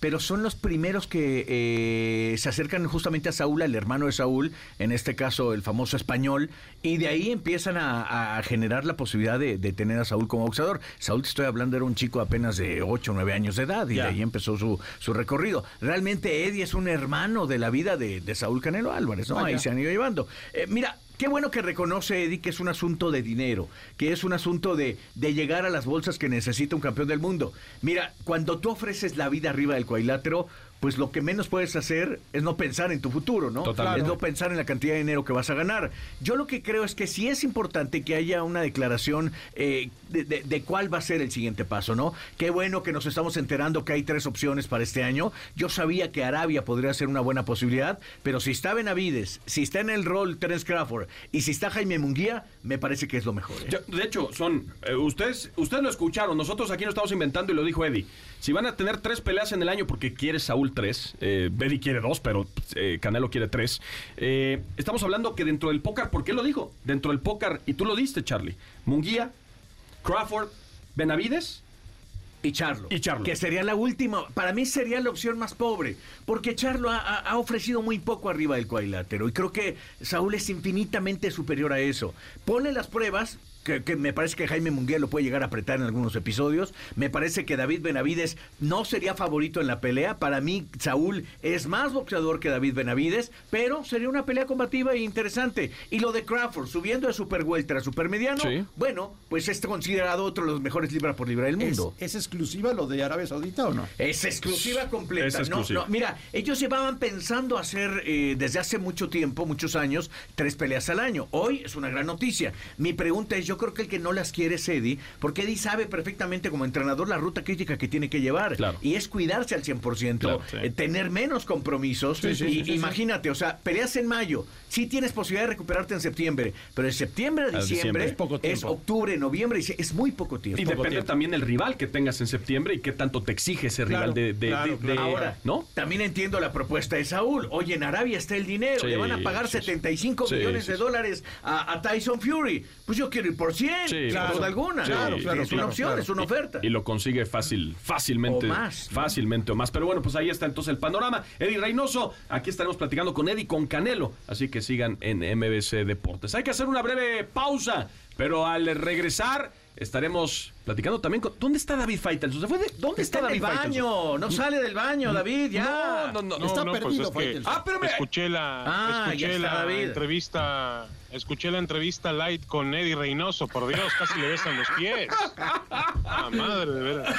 pero son los primeros que eh, se acercan justamente a Saúl, al hermano de Saúl, en este caso el famoso español, y de ahí empiezan a, a generar la posibilidad de, de tener a Saúl como boxeador. Saúl, te estoy hablando, era un chico apenas de 8 o 9 años de edad, y de ahí empezó su, su recorrido. Realmente Eddie es un hermano de la vida de, de Saúl Canelo Álvarez, ¿no? Ahí se han ido llevando. Eh, mira, Qué bueno que reconoce Eddie que es un asunto de dinero, que es un asunto de, de llegar a las bolsas que necesita un campeón del mundo. Mira, cuando tú ofreces la vida arriba del cuadrilátero, pues lo que menos puedes hacer es no pensar en tu futuro, ¿no? Totalmente. Es no pensar en la cantidad de dinero que vas a ganar. Yo lo que creo es que sí es importante que haya una declaración eh, de, de- de cuál va a ser el siguiente paso, ¿no? Qué bueno que nos estamos enterando que hay tres opciones para este año. Yo sabía que Arabia podría ser una buena posibilidad, pero si está Benavides, si está en el rol Terence Crawford y si está Jaime Munguía, me parece que es lo mejor. ¿eh? De hecho, son. eh, ustedes, ustedes lo escucharon. Nosotros aquí no estamos inventando y lo dijo Eddie. Si van a tener tres peleas en el año porque quiere Saúl tres, eh, Eddie quiere dos, pero eh, Canelo quiere tres. eh, estamos hablando que dentro del póker, ¿por qué lo dijo? Dentro del póker, y tú lo diste, Charlie. Munguía, Crawford, Benavides. Y Charlo. Y Charlo. Que sería la última. Para mí sería la opción más pobre. Porque Charlo ha, ha- ha ofrecido muy poco arriba del cuadrilátero. Y creo que Saúl es infinitamente superior a eso. Pone las pruebas. Que, que me parece que Jaime Munguía lo puede llegar a apretar en algunos episodios. Me parece que David Benavides no sería favorito en la pelea. Para mí, Saúl es más boxeador que David Benavides, pero sería una pelea combativa e interesante. Y lo de Crawford, subiendo de super welter a super mediano, Sí. bueno, pues es considerado otro de los mejores libra por libra del ¿Es, mundo. es exclusiva lo de Arabia Saudita o no? Es exclusiva completa. Es No, no, mira, ellos llevaban pensando hacer eh, desde hace mucho tiempo, muchos años, tres peleas al año. Hoy es una gran noticia. Mi pregunta es, yo creo que el que no las quiere es Eddie, porque Eddie sabe perfectamente como entrenador la ruta crítica que tiene que llevar. Claro. Y es cuidarse al 100%, Claro, sí. eh, tener menos compromisos. Sí, sí, y imagínate, o sea, peleas en mayo, sí tienes posibilidad de recuperarte en septiembre, pero de septiembre a A diciembre. Es poco es tiempo. octubre, noviembre, es muy poco tiempo. Y poco depende tiempo. también el rival que tengas en septiembre y qué tanto te exige ese rival Claro, de, de- claro, de- de- claro. Ahora, ¿no? también entiendo la propuesta de Saúl. Oye, en Arabia está el dinero, le van a pagar sí, sí. 75 Sí, millones de dólares a, a Tyson Fury. Pues yo quiero ir por 100, Sí, sin claro. duda alguna. Sí, Claro, claro, es una opción, es una oferta. Y lo consigue fácil, fácilmente. O más, ¿no? Fácilmente o más. Pero bueno, pues ahí está entonces el panorama. Eddie Reynoso, aquí estaremos platicando con Eddie con Canelo. Así que sigan en MBC Deportes. Hay que hacer una breve pausa, pero al regresar estaremos platicando también con. ¿Dónde está David Faitelson? ¿Se fue de- ¿Dónde Está está, en el David Faitelson? baño, no sale del baño, David, ya. No, no, no. Está no, pues es que-. Ah. Escuché la, Ah, escuché está, la David. entrevista, escuché la entrevista light con Eddie Reynoso, por Dios, casi le besan los pies. Ah, madre de veras.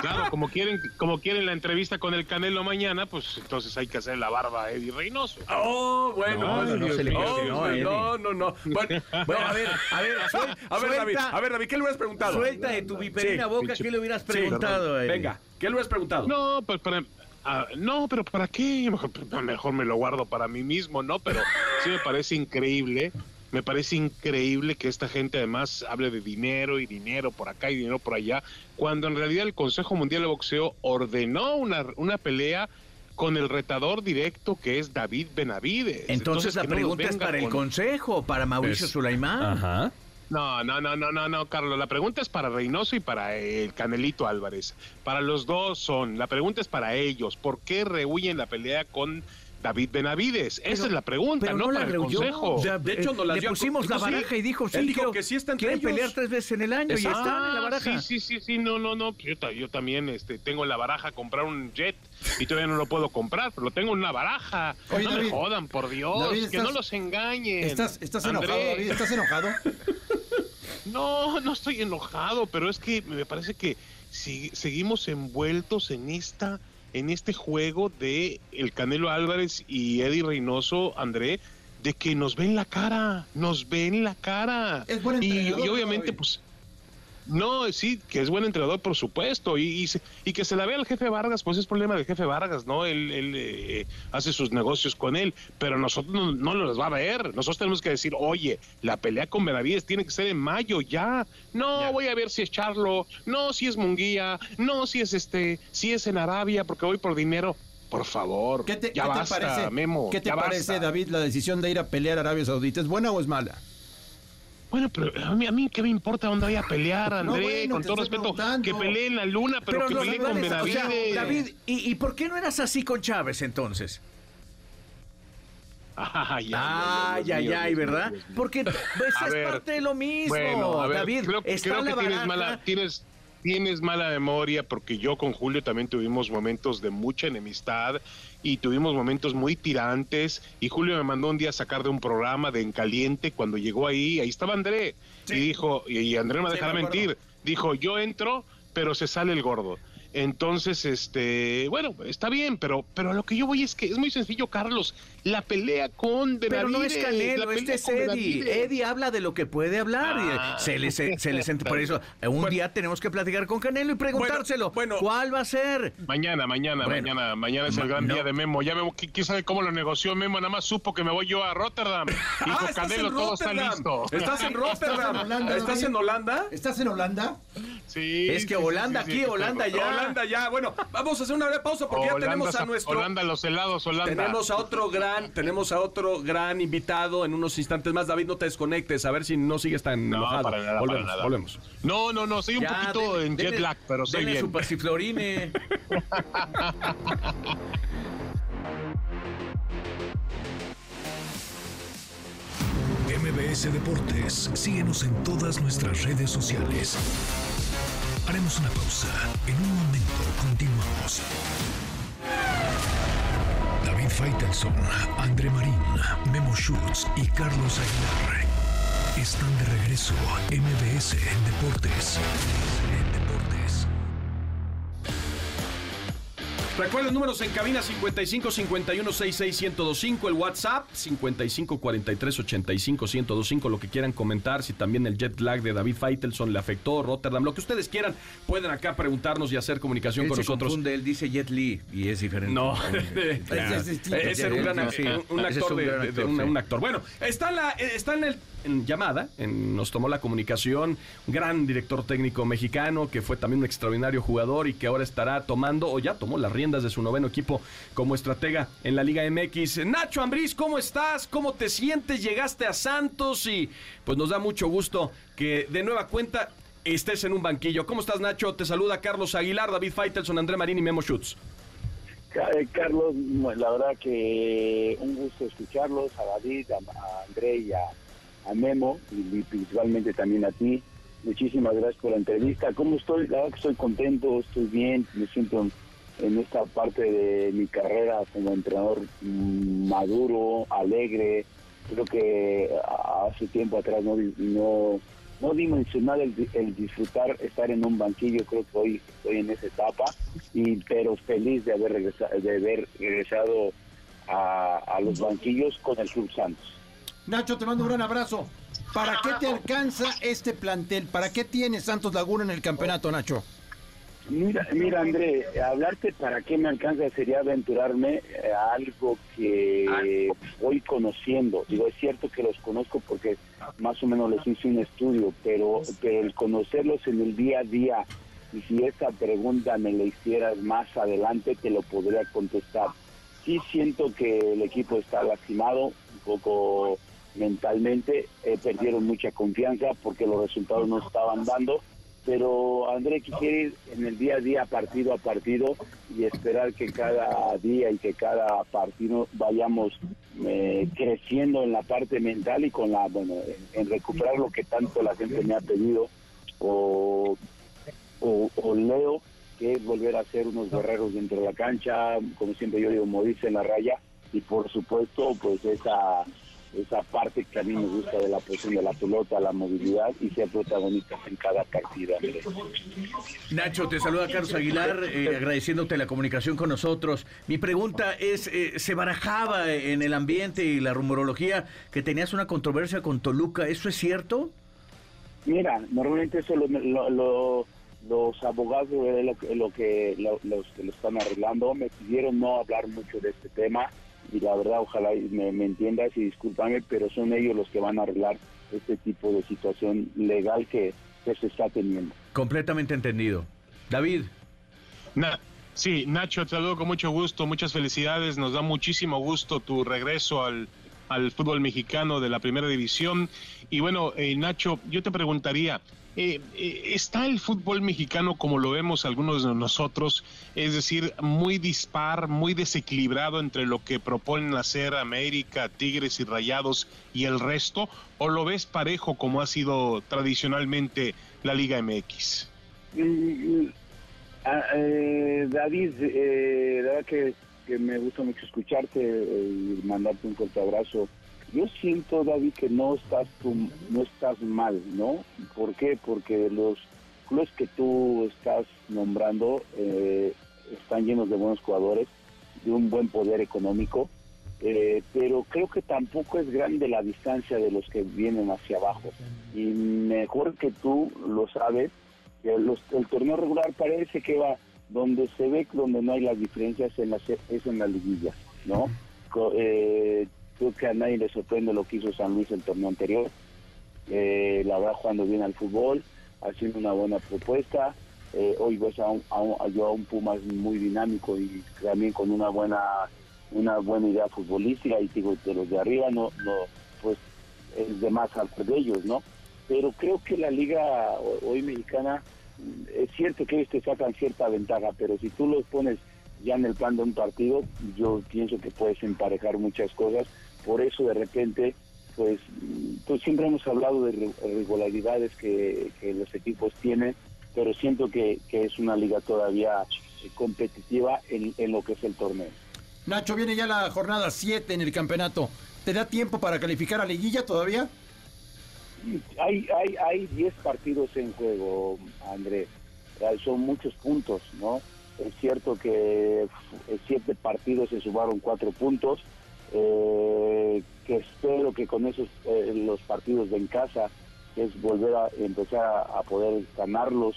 Claro, como quieren, como quieren la entrevista con el Canelo mañana, pues entonces hay que hacer la barba a Eddie Reynoso. Oh, bueno. No, bueno, no se le Oh, Eddie. no, no, no. Bueno, Bueno, a ver, a ver, suel- a ver, David, suelta- a ver, David, ¿qué le hubieras preguntado? Suelta de tu viperina Sí, boca, pinche- ¿qué le hubieras sí, preguntado? él? Venga, ¿qué le hubieras preguntado? No, pues para, ah, no, pero ¿para qué? Mejor, mejor me lo guardo para mí mismo, ¿no? Pero sí me parece increíble, me parece increíble que esta gente además hable de dinero y dinero por acá y dinero por allá, cuando en realidad el Consejo Mundial de Boxeo ordenó una, una pelea con el retador directo que es David Benavides. Entonces, la no pregunta es para el con- consejo, para Mauricio Es- Sulaimán. Ajá. No, no, no, no, no, no, Carlos. La pregunta es para Reynoso y para el Canelito Álvarez. Para los dos son. La pregunta es para ellos. ¿Por qué rehuyen la pelea con David Benavides? Esa Pero- es la pregunta, pero no, no la para el consejo. O sea, De hecho, nos las le dio pusimos la sí. baraja y dijo, sí, Él dijo quiero- que sí está entre quieren ellos. pelear tres veces en el año y Exacto. están en la baraja. Ah, Sí, sí, sí, sí, no, no, no. Yo, yo también este, tengo en la baraja comprar un jet y todavía no lo puedo comprar, pero lo tengo en una baraja. Oye, no David. me jodan, por Dios, David, que estás- no los engañen. ¿Estás, estás enojado. David? ¿Estás enojado? No, no estoy enojado, pero es que me parece que si- seguimos envueltos en esta en este juego de el Canelo Álvarez y Eddie Reynoso, André, de que nos ven la cara, nos ven la cara. Es buen y, obviamente pues No, sí, que es buen entrenador, por supuesto, y, y, que se la vea al jefe Vargas, pues es problema del jefe Vargas, ¿no? Él, él eh, hace sus negocios con él, pero nosotros no, no los va a ver. Nosotros tenemos que decir, oye, la pelea con Benavides tiene que ser en mayo, ya. No, voy a ver si es Charlo, no, si es Munguía, no, si es este, si es en Arabia, porque voy por dinero. Por favor, ¿qué te, parece, Memo? ¿Qué te parece, David, la decisión de ir a pelear a Arabia Saudita? ¿Es buena o es mala? Bueno, pero a mí, a mí qué me importa dónde vaya a pelear, André, con todo respeto, que pelee en la luna, pero, que pelee con Benavides. David, ¿y, ¿y por qué no eras así con Chávez entonces? Ay, ay, ay, ay, ¿verdad? Porque pues, es parte de lo mismo, David. Creo, creo que tienes mala, tienes, tienes mala memoria porque yo con Julio también tuvimos momentos de mucha enemistad y tuvimos momentos muy tirantes y Julio me mandó un día a sacar de un programa de En Caliente cuando llegó ahí, ahí estaba André y dijo, y André no me dejará mentir, dijo, yo entro, pero se sale el gordo. Entonces, este, bueno, está bien, pero, pero a lo que yo voy es que es muy sencillo, Carlos. La pelea con Benavides. Pero no es Canelo, este es Eddie. Eddie habla de lo que puede hablar. Ah. Se les, se les por eso, un día tenemos que platicar con Canelo y preguntárselo. Bueno, ¿cuál va a ser? Mañana, mañana, mañana, mañana es el gran día de Memo. Ya vemos quién sabe cómo lo negoció Memo, nada más supo que me voy yo a Rotterdam. Y ah, con Canelo todo está listo. Estás en Rotterdam. ¿Estás en Holanda? ¿Estás en Holanda? Sí. Es que Holanda aquí, Holanda ya ya. Bueno, vamos a hacer una breve pausa porque ya tenemos a nuestro. Holanda, los helados, Holanda. Tenemos a otro gran, tenemos a otro gran invitado en unos instantes más. David, no te desconectes, a ver si no sigues tan no, enojado. Para nada, volvemos, para nada. volvemos. No, no, no, soy un poquito en jet lag, pero soy bien. su pasiflorine. MBS Deportes, síguenos en todas nuestras redes sociales. Haremos una pausa. En un momento continuamos. Faitelson, André Marín, Memo Schutz y Carlos Aguilar están de regreso a MBS Deportes. Recuerden números en cabina 55 51 66 1025, el WhatsApp 55 43 85 1025, lo que quieran comentar, si también el jet lag de David Feitelson le afectó, Rotterdam, lo que ustedes quieran, pueden acá preguntarnos y hacer comunicación con nosotros. Confunde, él dice Jet Li y es diferente. No, es un gran actor, un actor. Bueno, está en, la, está en el en llamada, en, nos tomó la comunicación, un gran director técnico mexicano que fue también un extraordinario jugador y que ahora estará tomando o ya tomó las riendas de su noveno equipo como estratega en la Liga MX. Nacho Ambriz, ¿cómo estás? ¿Cómo te sientes? Llegaste a Santos y pues nos da mucho gusto que de nueva cuenta estés en un banquillo. ¿Cómo estás, Nacho? Te saluda Carlos Aguilar, David Faitelson, André Marín y Memo Schutz. Eh, Carlos, la verdad que un gusto escucharlos, a David, a André y a a Memo y, principalmente también a ti. Muchísimas gracias por la entrevista. ¿Cómo estoy? La verdad que estoy contento, estoy bien, me siento en esta parte de mi carrera como entrenador maduro, alegre. Creo que hace tiempo atrás no, no, no dimensionar el, disfrutar estar en un banquillo. Creo que hoy estoy en esa etapa, y, pero feliz de haber regresado, de haber regresado a, a los banquillos con el Club Santos. Nacho, te mando un gran abrazo. ¿Para qué te alcanza este plantel? ¿Para qué tiene Santos Laguna en el campeonato, Nacho? Mira, mira André, hablarte para qué me alcanza sería aventurarme eh, a algo que voy conociendo. Digo, es cierto que los conozco porque más o menos les hice un estudio, pero, pero el conocerlos en el día a día, y si esta pregunta me la hicieras más adelante, te lo podría contestar. Sí siento que el equipo está lastimado, un poco mentalmente, eh, perdieron mucha confianza porque los resultados no estaban dando, pero André quiere ir en el día a día, partido a partido, y esperar que cada día y que cada partido vayamos eh, creciendo en la parte mental y con la, bueno, en, recuperar lo que tanto la gente me ha pedido, o, o, leo, que volver a ser unos guerreros dentro de la cancha, como siempre yo digo, morirse en la raya, y por supuesto, pues esa esa parte que a mí me gusta de la posición de la pelota, la movilidad y ser protagonistas en cada partida. Nacho, te saluda Carlos Aguilar, eh, agradeciéndote la comunicación con nosotros. Mi pregunta es, eh, ¿se barajaba en el ambiente y la rumorología que tenías una controversia con Toluca? ¿Eso es cierto? Mira, normalmente eso lo, lo- lo- los abogados es lo, lo que lo- los que lo están arreglando me pidieron no hablar mucho de este tema y la verdad ojalá y me, me entiendas y discúlpame, pero son ellos los que van a arreglar este tipo de situación legal que, que se está teniendo. Completamente entendido. David. Na- sí, Nacho, te saludo con mucho gusto, muchas felicidades, nos da muchísimo gusto tu regreso al, al fútbol mexicano de la primera división. Y bueno, eh, Nacho, yo te preguntaría, eh, eh, ¿está el fútbol mexicano como lo vemos algunos de nosotros? Es decir, muy dispar, muy desequilibrado entre lo que proponen hacer América, Tigres y Rayados y el resto, o lo ves parejo como ha sido tradicionalmente la Liga MX? Mm, ah, eh, David, eh, la verdad que, que me gusta mucho escucharte eh, y mandarte un fuerte abrazo. Yo siento, David, que no estás tú- no estás mal, ¿no? ¿Por qué? Porque los clubes que tú estás nombrando eh, están llenos de buenos jugadores, de un buen poder económico, eh, pero creo que tampoco es grande la distancia de los que vienen hacia abajo. Y mejor que tú lo sabes, que los- el torneo regular parece que va donde se ve donde no hay las diferencias en es en las liguillas, ¿no? Eh, creo que a nadie le sorprende lo que hizo San Luis el torneo anterior. Eh, la verdad jugando bien al fútbol, haciendo una buena propuesta. Eh, hoy ves a un, a, un, a un Pumas muy dinámico y también con una buena una buena idea futbolística y digo de los de arriba no no pues es de más alto de ellos no pero creo que la liga ho- hoy mexicana es cierto que ellos te sacan cierta ventaja pero si tú los pones ya en el plan de un partido yo pienso que puedes emparejar muchas cosas por eso de repente pues, pues siempre hemos hablado de irre- irregularidades que, que los equipos tienen pero siento que, que es una liga todavía eh, competitiva en, en lo que es el torneo Nacho, viene ya la jornada 7 en el campeonato. ¿Te da tiempo para calificar a liguilla todavía? Hay, hay, hay 10 partidos en juego, André. Eh, Son muchos puntos, ¿no? Es cierto que en siete partidos se sumaron cuatro puntos. Eh, que espero que con esos eh, los partidos de en casa, es volver a empezar a, poder ganarlos,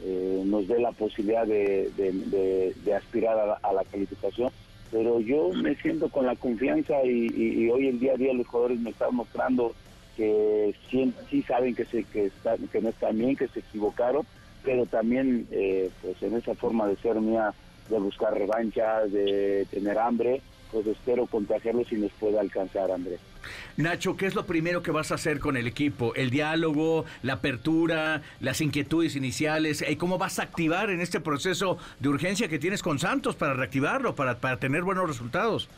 eh, nos dé la posibilidad de, aspirar a la, a la calificación. Pero yo me siento con la confianza y, hoy en día a día los jugadores me están mostrando que sí, sí saben que, se, que, están- que no están bien, que se equivocaron, pero también eh, pues en esa forma de ser mía, de buscar revancha, de tener hambre, pues espero contagiarlos y nos pueda alcanzar, Andrés. Nacho, ¿qué es lo primero que vas a hacer con el equipo? ¿El diálogo, la apertura, las inquietudes iniciales? ¿Y cómo vas a activar en este proceso de urgencia que tienes con Santos para reactivarlo, para, para tener buenos resultados?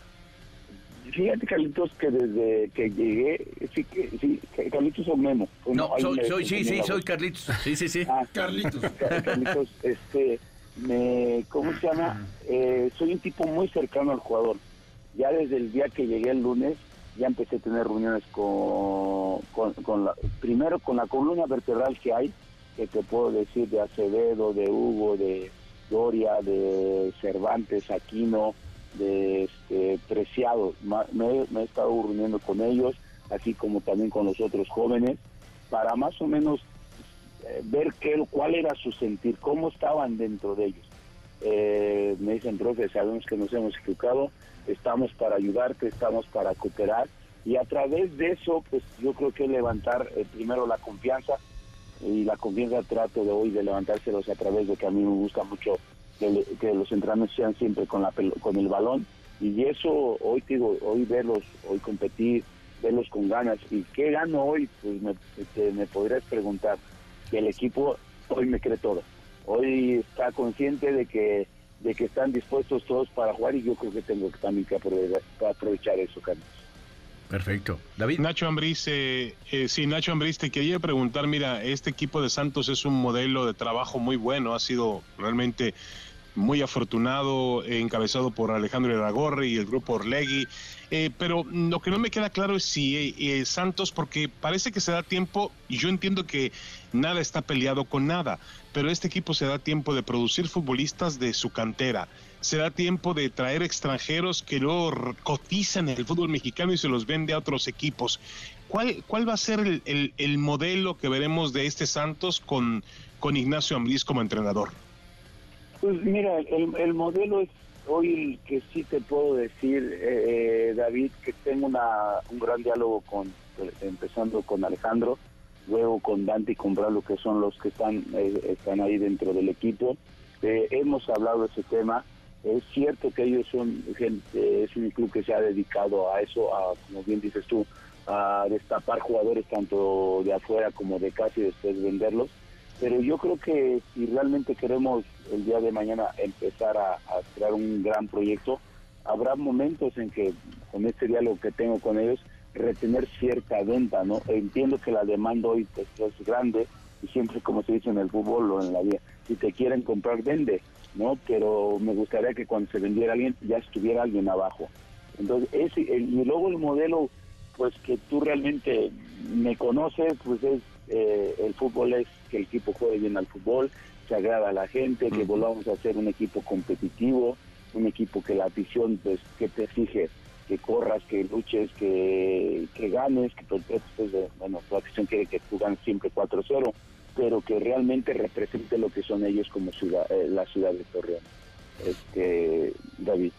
Fíjate, Carlitos, que desde que llegué, sí, que, sí, Carlitos o Memo. No, soy, soy sí, sí, soy. Carlitos. Sí, sí, sí. Ah, Carlitos. Carlitos, este, me, ¿cómo se llama? Eh, soy un tipo muy cercano al jugador. Ya desde el día que llegué el lunes, ya empecé a tener reuniones con, con, la, primero con la columna vertebral que hay, que puedo decir de Acevedo, de Hugo, de Doria, de Cervantes, Aquino, de este, Preciado. Me he estado reuniendo con ellos, así como también con los otros jóvenes, para más o menos eh, ver qué, cuál era su sentir, cómo estaban dentro de ellos. Eh, me dicen, profe, sabemos que nos hemos equivocado, estamos para ayudarte, estamos para cooperar. Y a través de eso, pues yo creo que levantar eh, primero la confianza. Y la confianza trato de hoy de levantárselos a través de que a mí me gusta mucho que, los entrenamientos sean siempre con, la, con el balón. Y eso hoy digo, hoy verlos, hoy competir, verlos con ganas. Y qué gano hoy, pues me, te- me podrías preguntar. Que el equipo hoy me cree todo, hoy está consciente de que de que están dispuestos todos para jugar y yo creo que tengo que también que aprovechar, aprovechar eso, Carlos. Perfecto. David. Nacho Ambriz, eh, eh, sí, Nacho Ambriz, te quería preguntar, mira, este equipo de Santos es un modelo de trabajo muy bueno, ha sido realmente muy afortunado, eh, encabezado por Alejandro Iragorri y el grupo Orlegui, eh, pero lo que no me queda claro es si eh, eh, Santos, porque parece que se da tiempo, y yo entiendo que nada está peleado con nada, pero este equipo se da tiempo de producir futbolistas de su cantera, se da tiempo de traer extranjeros que luego cotizan el fútbol mexicano y se los vende a otros equipos. ¿cuál, cuál va a ser el, el, el modelo que veremos de este Santos con, con Ignacio Ambriz como entrenador? Pues mira, el, el modelo es hoy que sí te puedo decir, eh, David, que tengo una, un gran diálogo con, empezando con Alejandro, luego con Dante y con Bralo, que son los que están, eh, están ahí dentro del equipo. Eh, hemos hablado de ese tema. Es cierto que ellos son gente, es un club que se ha dedicado a eso, a, como bien dices tú, a destapar jugadores tanto de afuera como de casa y después venderlos. Pero yo creo que si realmente queremos el día de mañana empezar a, crear un gran proyecto, habrá momentos en que con este diálogo que tengo con ellos retener cierta venta, ¿no? Entiendo que la demanda hoy pues, es grande y siempre como se dice en el fútbol o en la vida, si te quieren comprar vende, ¿no? Pero me gustaría que cuando se vendiera alguien ya estuviera alguien abajo. Entonces, ese, y luego el modelo, pues que tú realmente me conoces, pues es eh, el fútbol es que el equipo juegue bien al fútbol, se agrada a la gente, que volvamos a ser un equipo competitivo, un equipo que la afición, pues, que te exige que corras, que luches, que, que ganes, que pues, bueno, la afición quiere que tú ganes siempre 4-0, pero que realmente represente lo que son ellos como ciudad, eh, la ciudad de Torreón. Este, David.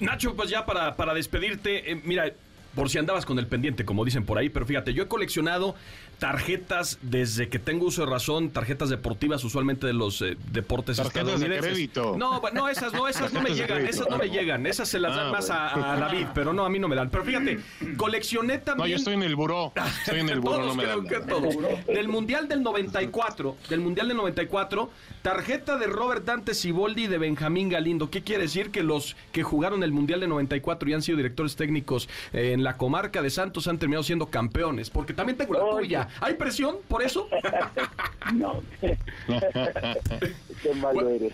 Nacho, pues ya para, para despedirte, eh, mira, por si andabas con el pendiente, como dicen por ahí, pero fíjate, yo he coleccionado tarjetas desde que tengo uso de razón, tarjetas deportivas usualmente de los eh, deportes Tarjetas de crédito. No, no, esas no, esas no me llegan, esas no me llegan, esas se las Ah, dan más a, bueno. a David, pero no, a mí no me dan. Pero fíjate, coleccioné también... No, yo estoy en el buró. Estoy en el buró, todos, no me creo dan. que todos. Del Mundial del 94, del Mundial del 94, tarjeta de Robert Dante Siboldi y de Benjamín Galindo. ¿Qué quiere decir? Que los que jugaron el Mundial del 94 y han sido directores técnicos eh, en la comarca de Santos han terminado siendo campeones. Porque también tengo la tuya. ¿Hay presión por eso? No. Qué malo eres.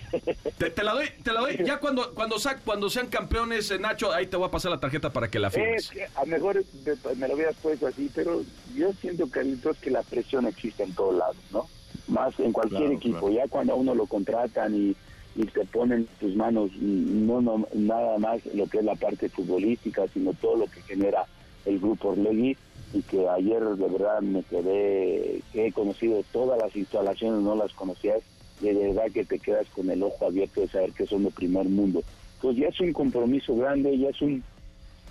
Te, te la doy, te la doy. Ya cuando, cuando, sa- cuando sean campeones, eh, Nacho, ahí te voy a pasar la tarjeta para que la firmes. Es que a lo mejor me, me lo hubieras puesto así, pero yo siento, Carlitos, que la presión existe en todos lados, ¿no? Más en cualquier Claro, equipo. claro. Ya cuando a uno lo contratan y, y te ponen en tus manos no, no nada más lo que es la parte futbolística, sino todo lo que genera el grupo Orlegui y que ayer de verdad me quedé, que he conocido todas las instalaciones, no las conocías, de verdad que te quedas con el ojo abierto de saber que son de primer mundo. Pues ya es un compromiso grande, ya es un,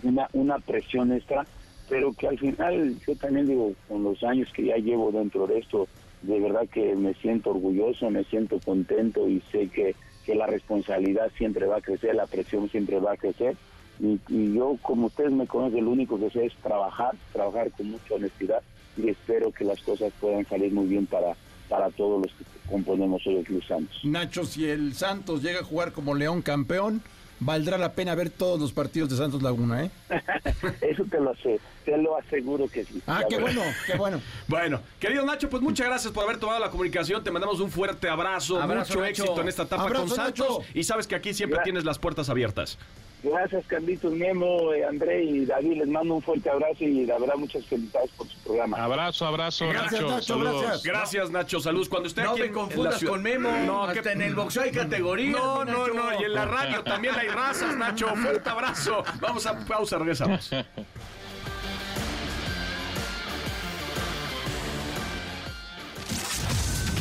una, una presión extra, pero que al final yo también digo, con los años que ya llevo dentro de esto, de verdad que me siento orgulloso, me siento contento y sé que, que la responsabilidad siempre va a crecer, la presión siempre va a crecer. Y, y yo, como ustedes me conocen, lo único que sé es trabajar, trabajar con mucha honestidad y espero que las cosas puedan salir muy bien para, para todos los que componemos hoy el Club Santos. Nacho, si el Santos llega a jugar como León campeón, valdrá la pena ver todos los partidos de Santos Laguna, ¿eh? Eso te lo sé, te lo aseguro que sí. Ah, qué bueno, qué bueno. Bueno, querido Nacho, pues muchas gracias por haber tomado la comunicación. Te mandamos un fuerte abrazo, Abrazo, mucho Nacho. éxito en esta etapa Abrazo, con Santos. Nacho. Y sabes que aquí siempre Gra- tienes las puertas abiertas. Gracias, Carlitos, Memo, eh, André y David. Les mando un fuerte abrazo y la verdad muchas felicidades por su programa. Abrazo, abrazo, Gracias, Nacho. Nacho, saludos. gracias. Gracias, Nacho. Salud. Cuando esté No aquí me confundas ciudad- con Memo. No, Hasta que- en el boxeo hay categorías. No, no, Nacho. no. Y en la radio también hay razas, Nacho. Fuerte abrazo. Vamos a pausa, regresamos.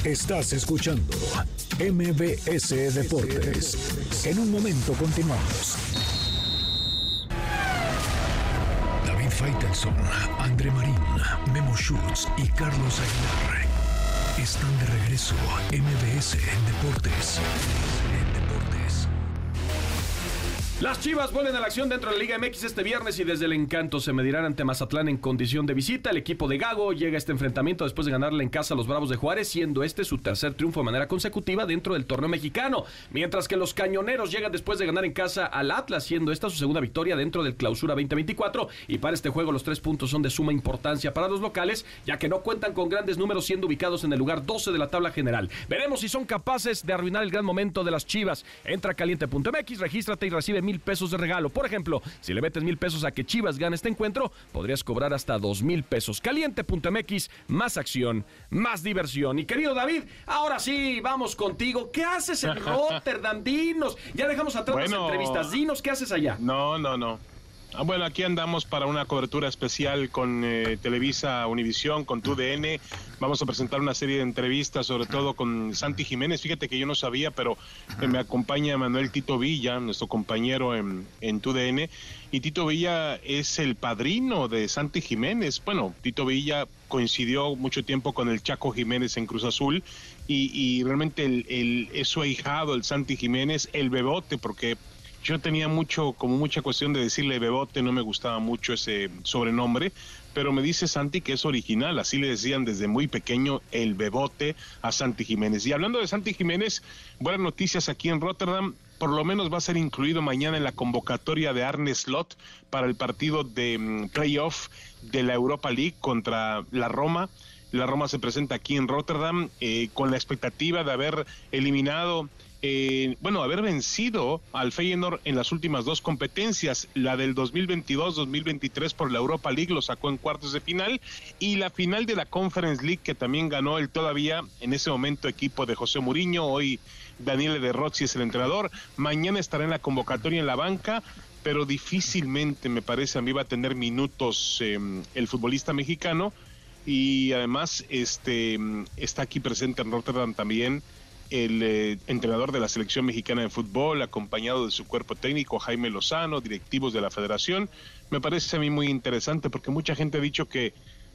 Estás escuchando MBS Deportes. En un momento continuamos. David Faitelson, André Marín, Memo Schutz y Carlos Aguilar están de regreso. MBS Deportes. En Deportes. Las Chivas vuelven a la acción dentro de la Liga MX este viernes y desde el encanto se medirán ante Mazatlán en condición de visita. El equipo de Gago llega a este enfrentamiento después de ganarle en casa a los Bravos de Juárez, siendo este su tercer triunfo de manera consecutiva dentro del torneo mexicano. Mientras que los Cañoneros llegan después de ganar en casa al Atlas, siendo esta su segunda victoria dentro del Clausura 2024. Y para este juego los tres puntos son de suma importancia para los locales, ya que no cuentan con grandes números siendo ubicados en el lugar 12 de la tabla general. Veremos si son capaces de arruinar el gran momento de las Chivas. Entra a caliente.mx, regístrate y recibe mil pesos de regalo. Por ejemplo, si le metes mil pesos a que Chivas gane este encuentro, podrías cobrar hasta dos mil pesos. Caliente.mx, más acción, más diversión. Y querido David, ahora sí, vamos contigo. ¿Qué haces en Rotterdam? Dinos. Ya dejamos atrás las entrevistas. Dinos, ¿qué haces allá? No, no, no. Ah, bueno, aquí andamos para una cobertura especial con eh, Televisa Univisión, con TUDN. Vamos a presentar una serie de entrevistas, sobre todo con Santi Jiménez. Fíjate que yo no sabía, pero eh, me acompaña Manuel Tito Villa, nuestro compañero en, en TUDN. Y Tito Villa es el padrino de Santi Jiménez. Bueno, Tito Villa coincidió mucho tiempo con el Chaco Jiménez en Cruz Azul y, realmente el, el, es su ahijado, el Santi Jiménez, el bebote, porque yo tenía mucho, como mucha cuestión de decirle Bebote, no me gustaba mucho ese sobrenombre, pero me dice Santi que es original, así le decían desde muy pequeño el Bebote a Santi Jiménez. Y hablando de Santi Jiménez, buenas noticias aquí en Rotterdam, por lo menos va a ser incluido mañana en la convocatoria de Arne Slot para el partido de um, playoff de la Europa League contra la Roma. La Roma se presenta aquí en Rotterdam eh, con la expectativa de haber eliminado eh, bueno, haber vencido al Feyenoord en las últimas dos competencias, la del 2022-2023 por la Europa League lo sacó en cuartos de final y la final de la Conference League que también ganó el todavía en ese momento equipo de José Mourinho, hoy Daniel de Rozzi es el entrenador, mañana estará en la convocatoria en la banca, pero difícilmente me parece a mí va a tener minutos eh, el futbolista mexicano y además este está aquí presente en Rotterdam también el eh, entrenador de la selección mexicana de fútbol, acompañado de su cuerpo técnico, Jaime Lozano, directivos de la federación. Me parece a mí muy interesante porque mucha gente ha dicho que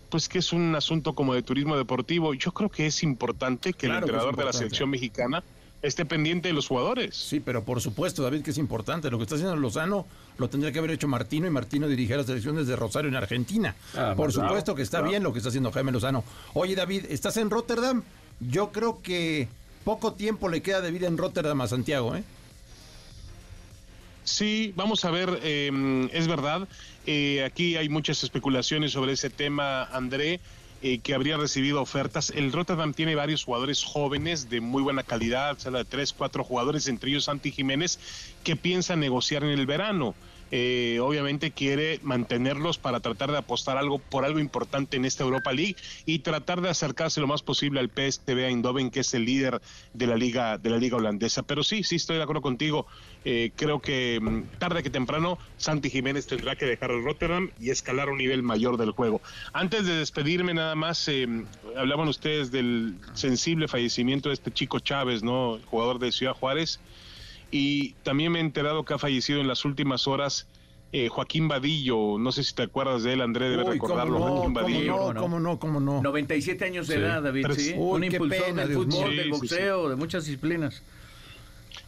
pues que es un asunto como de turismo deportivo. Yo creo que es importante que Claro el que entrenador de la selección mexicana esté pendiente de los jugadores. Sí, pero por supuesto, David, que es importante. Lo que está haciendo Lozano lo tendría que haber hecho Martino y Martino dirigía las selecciones de Rosario en Argentina. Ah, por claro, supuesto que está claro. bien lo que está haciendo Jaime Lozano. Oye, David, ¿estás en Rotterdam? Yo creo que poco tiempo le queda de vida en Rotterdam a Santiago, ¿eh? Sí, vamos a ver, eh, es verdad. eh, aquí hay muchas especulaciones sobre ese tema, André, eh, que habría recibido ofertas. El Rotterdam tiene varios jugadores jóvenes de muy buena calidad, habla de tres, cuatro jugadores, entre ellos Santi Jiménez, que piensan negociar en el verano. Eh, obviamente quiere mantenerlos para tratar de apostar algo por algo importante en esta Europa League y tratar de acercarse lo más posible al PSV Eindhoven que es el líder de la liga de la liga holandesa. Pero sí sí estoy de acuerdo contigo. Eh, creo que mm, tarde que temprano Santi Jiménez tendrá que dejar el Rotterdam y escalar a un nivel mayor del juego. Antes de despedirme nada más eh, hablaban ustedes del sensible fallecimiento de este chico Chávez no jugador de Ciudad Juárez y también me he enterado que ha fallecido en las últimas horas eh, Joaquín Vadillo. No sé si te acuerdas de él, André, debe Uy, cómo recordarlo. no, Joaquín cómo Vadillo. no, cómo no, cómo no. 97 años de Sí. edad, David, sí. Uy, Un impulsor pena, del fútbol, del Sí, sí, boxeo, de muchas disciplinas.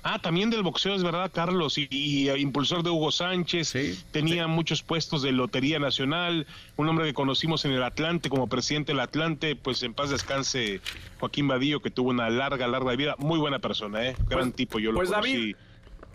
Ah, también del boxeo, es verdad, Carlos. Y, y, eh, impulsor de Hugo Sánchez. Sí. Tenía muchos puestos de Lotería Nacional. Un hombre que conocimos en el Atlante como presidente del Atlante. Pues en paz descanse Joaquín Vadillo, que tuvo una larga, larga vida. Muy buena persona, ¿eh? Gran tipo. Yo lo pues, conocí. David.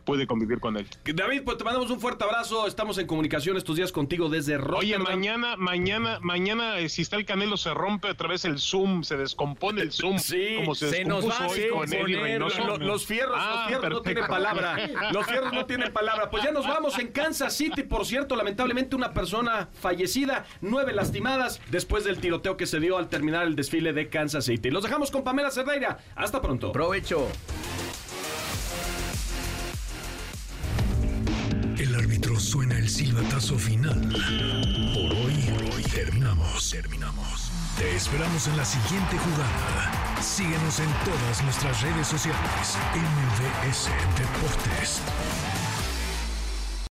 Pude convivir con él. David, pues te mandamos un fuerte abrazo. Estamos en comunicación estos días contigo desde Oye, Rotterdam. mañana, mañana, mañana, eh, si está el Canelo, se rompe otra vez el Zoom, se descompone el Zoom. Sí, como se, se nos va a hoy con Reynoso. Lo- los fierros, Ah, los fierros no tienen palabra. Los fierros no tienen palabra. Pues ya nos vamos en Kansas City, por cierto, lamentablemente una persona fallecida, nueve lastimadas después del tiroteo que se dio al terminar el desfile de Kansas City. Los dejamos con Pamela Cerdeira. Hasta pronto. Provecho. El árbitro suena el silbatazo final. Por hoy, por hoy terminamos, terminamos. Te esperamos en la siguiente jugada. Síguenos en todas nuestras redes sociales. MVS Deportes.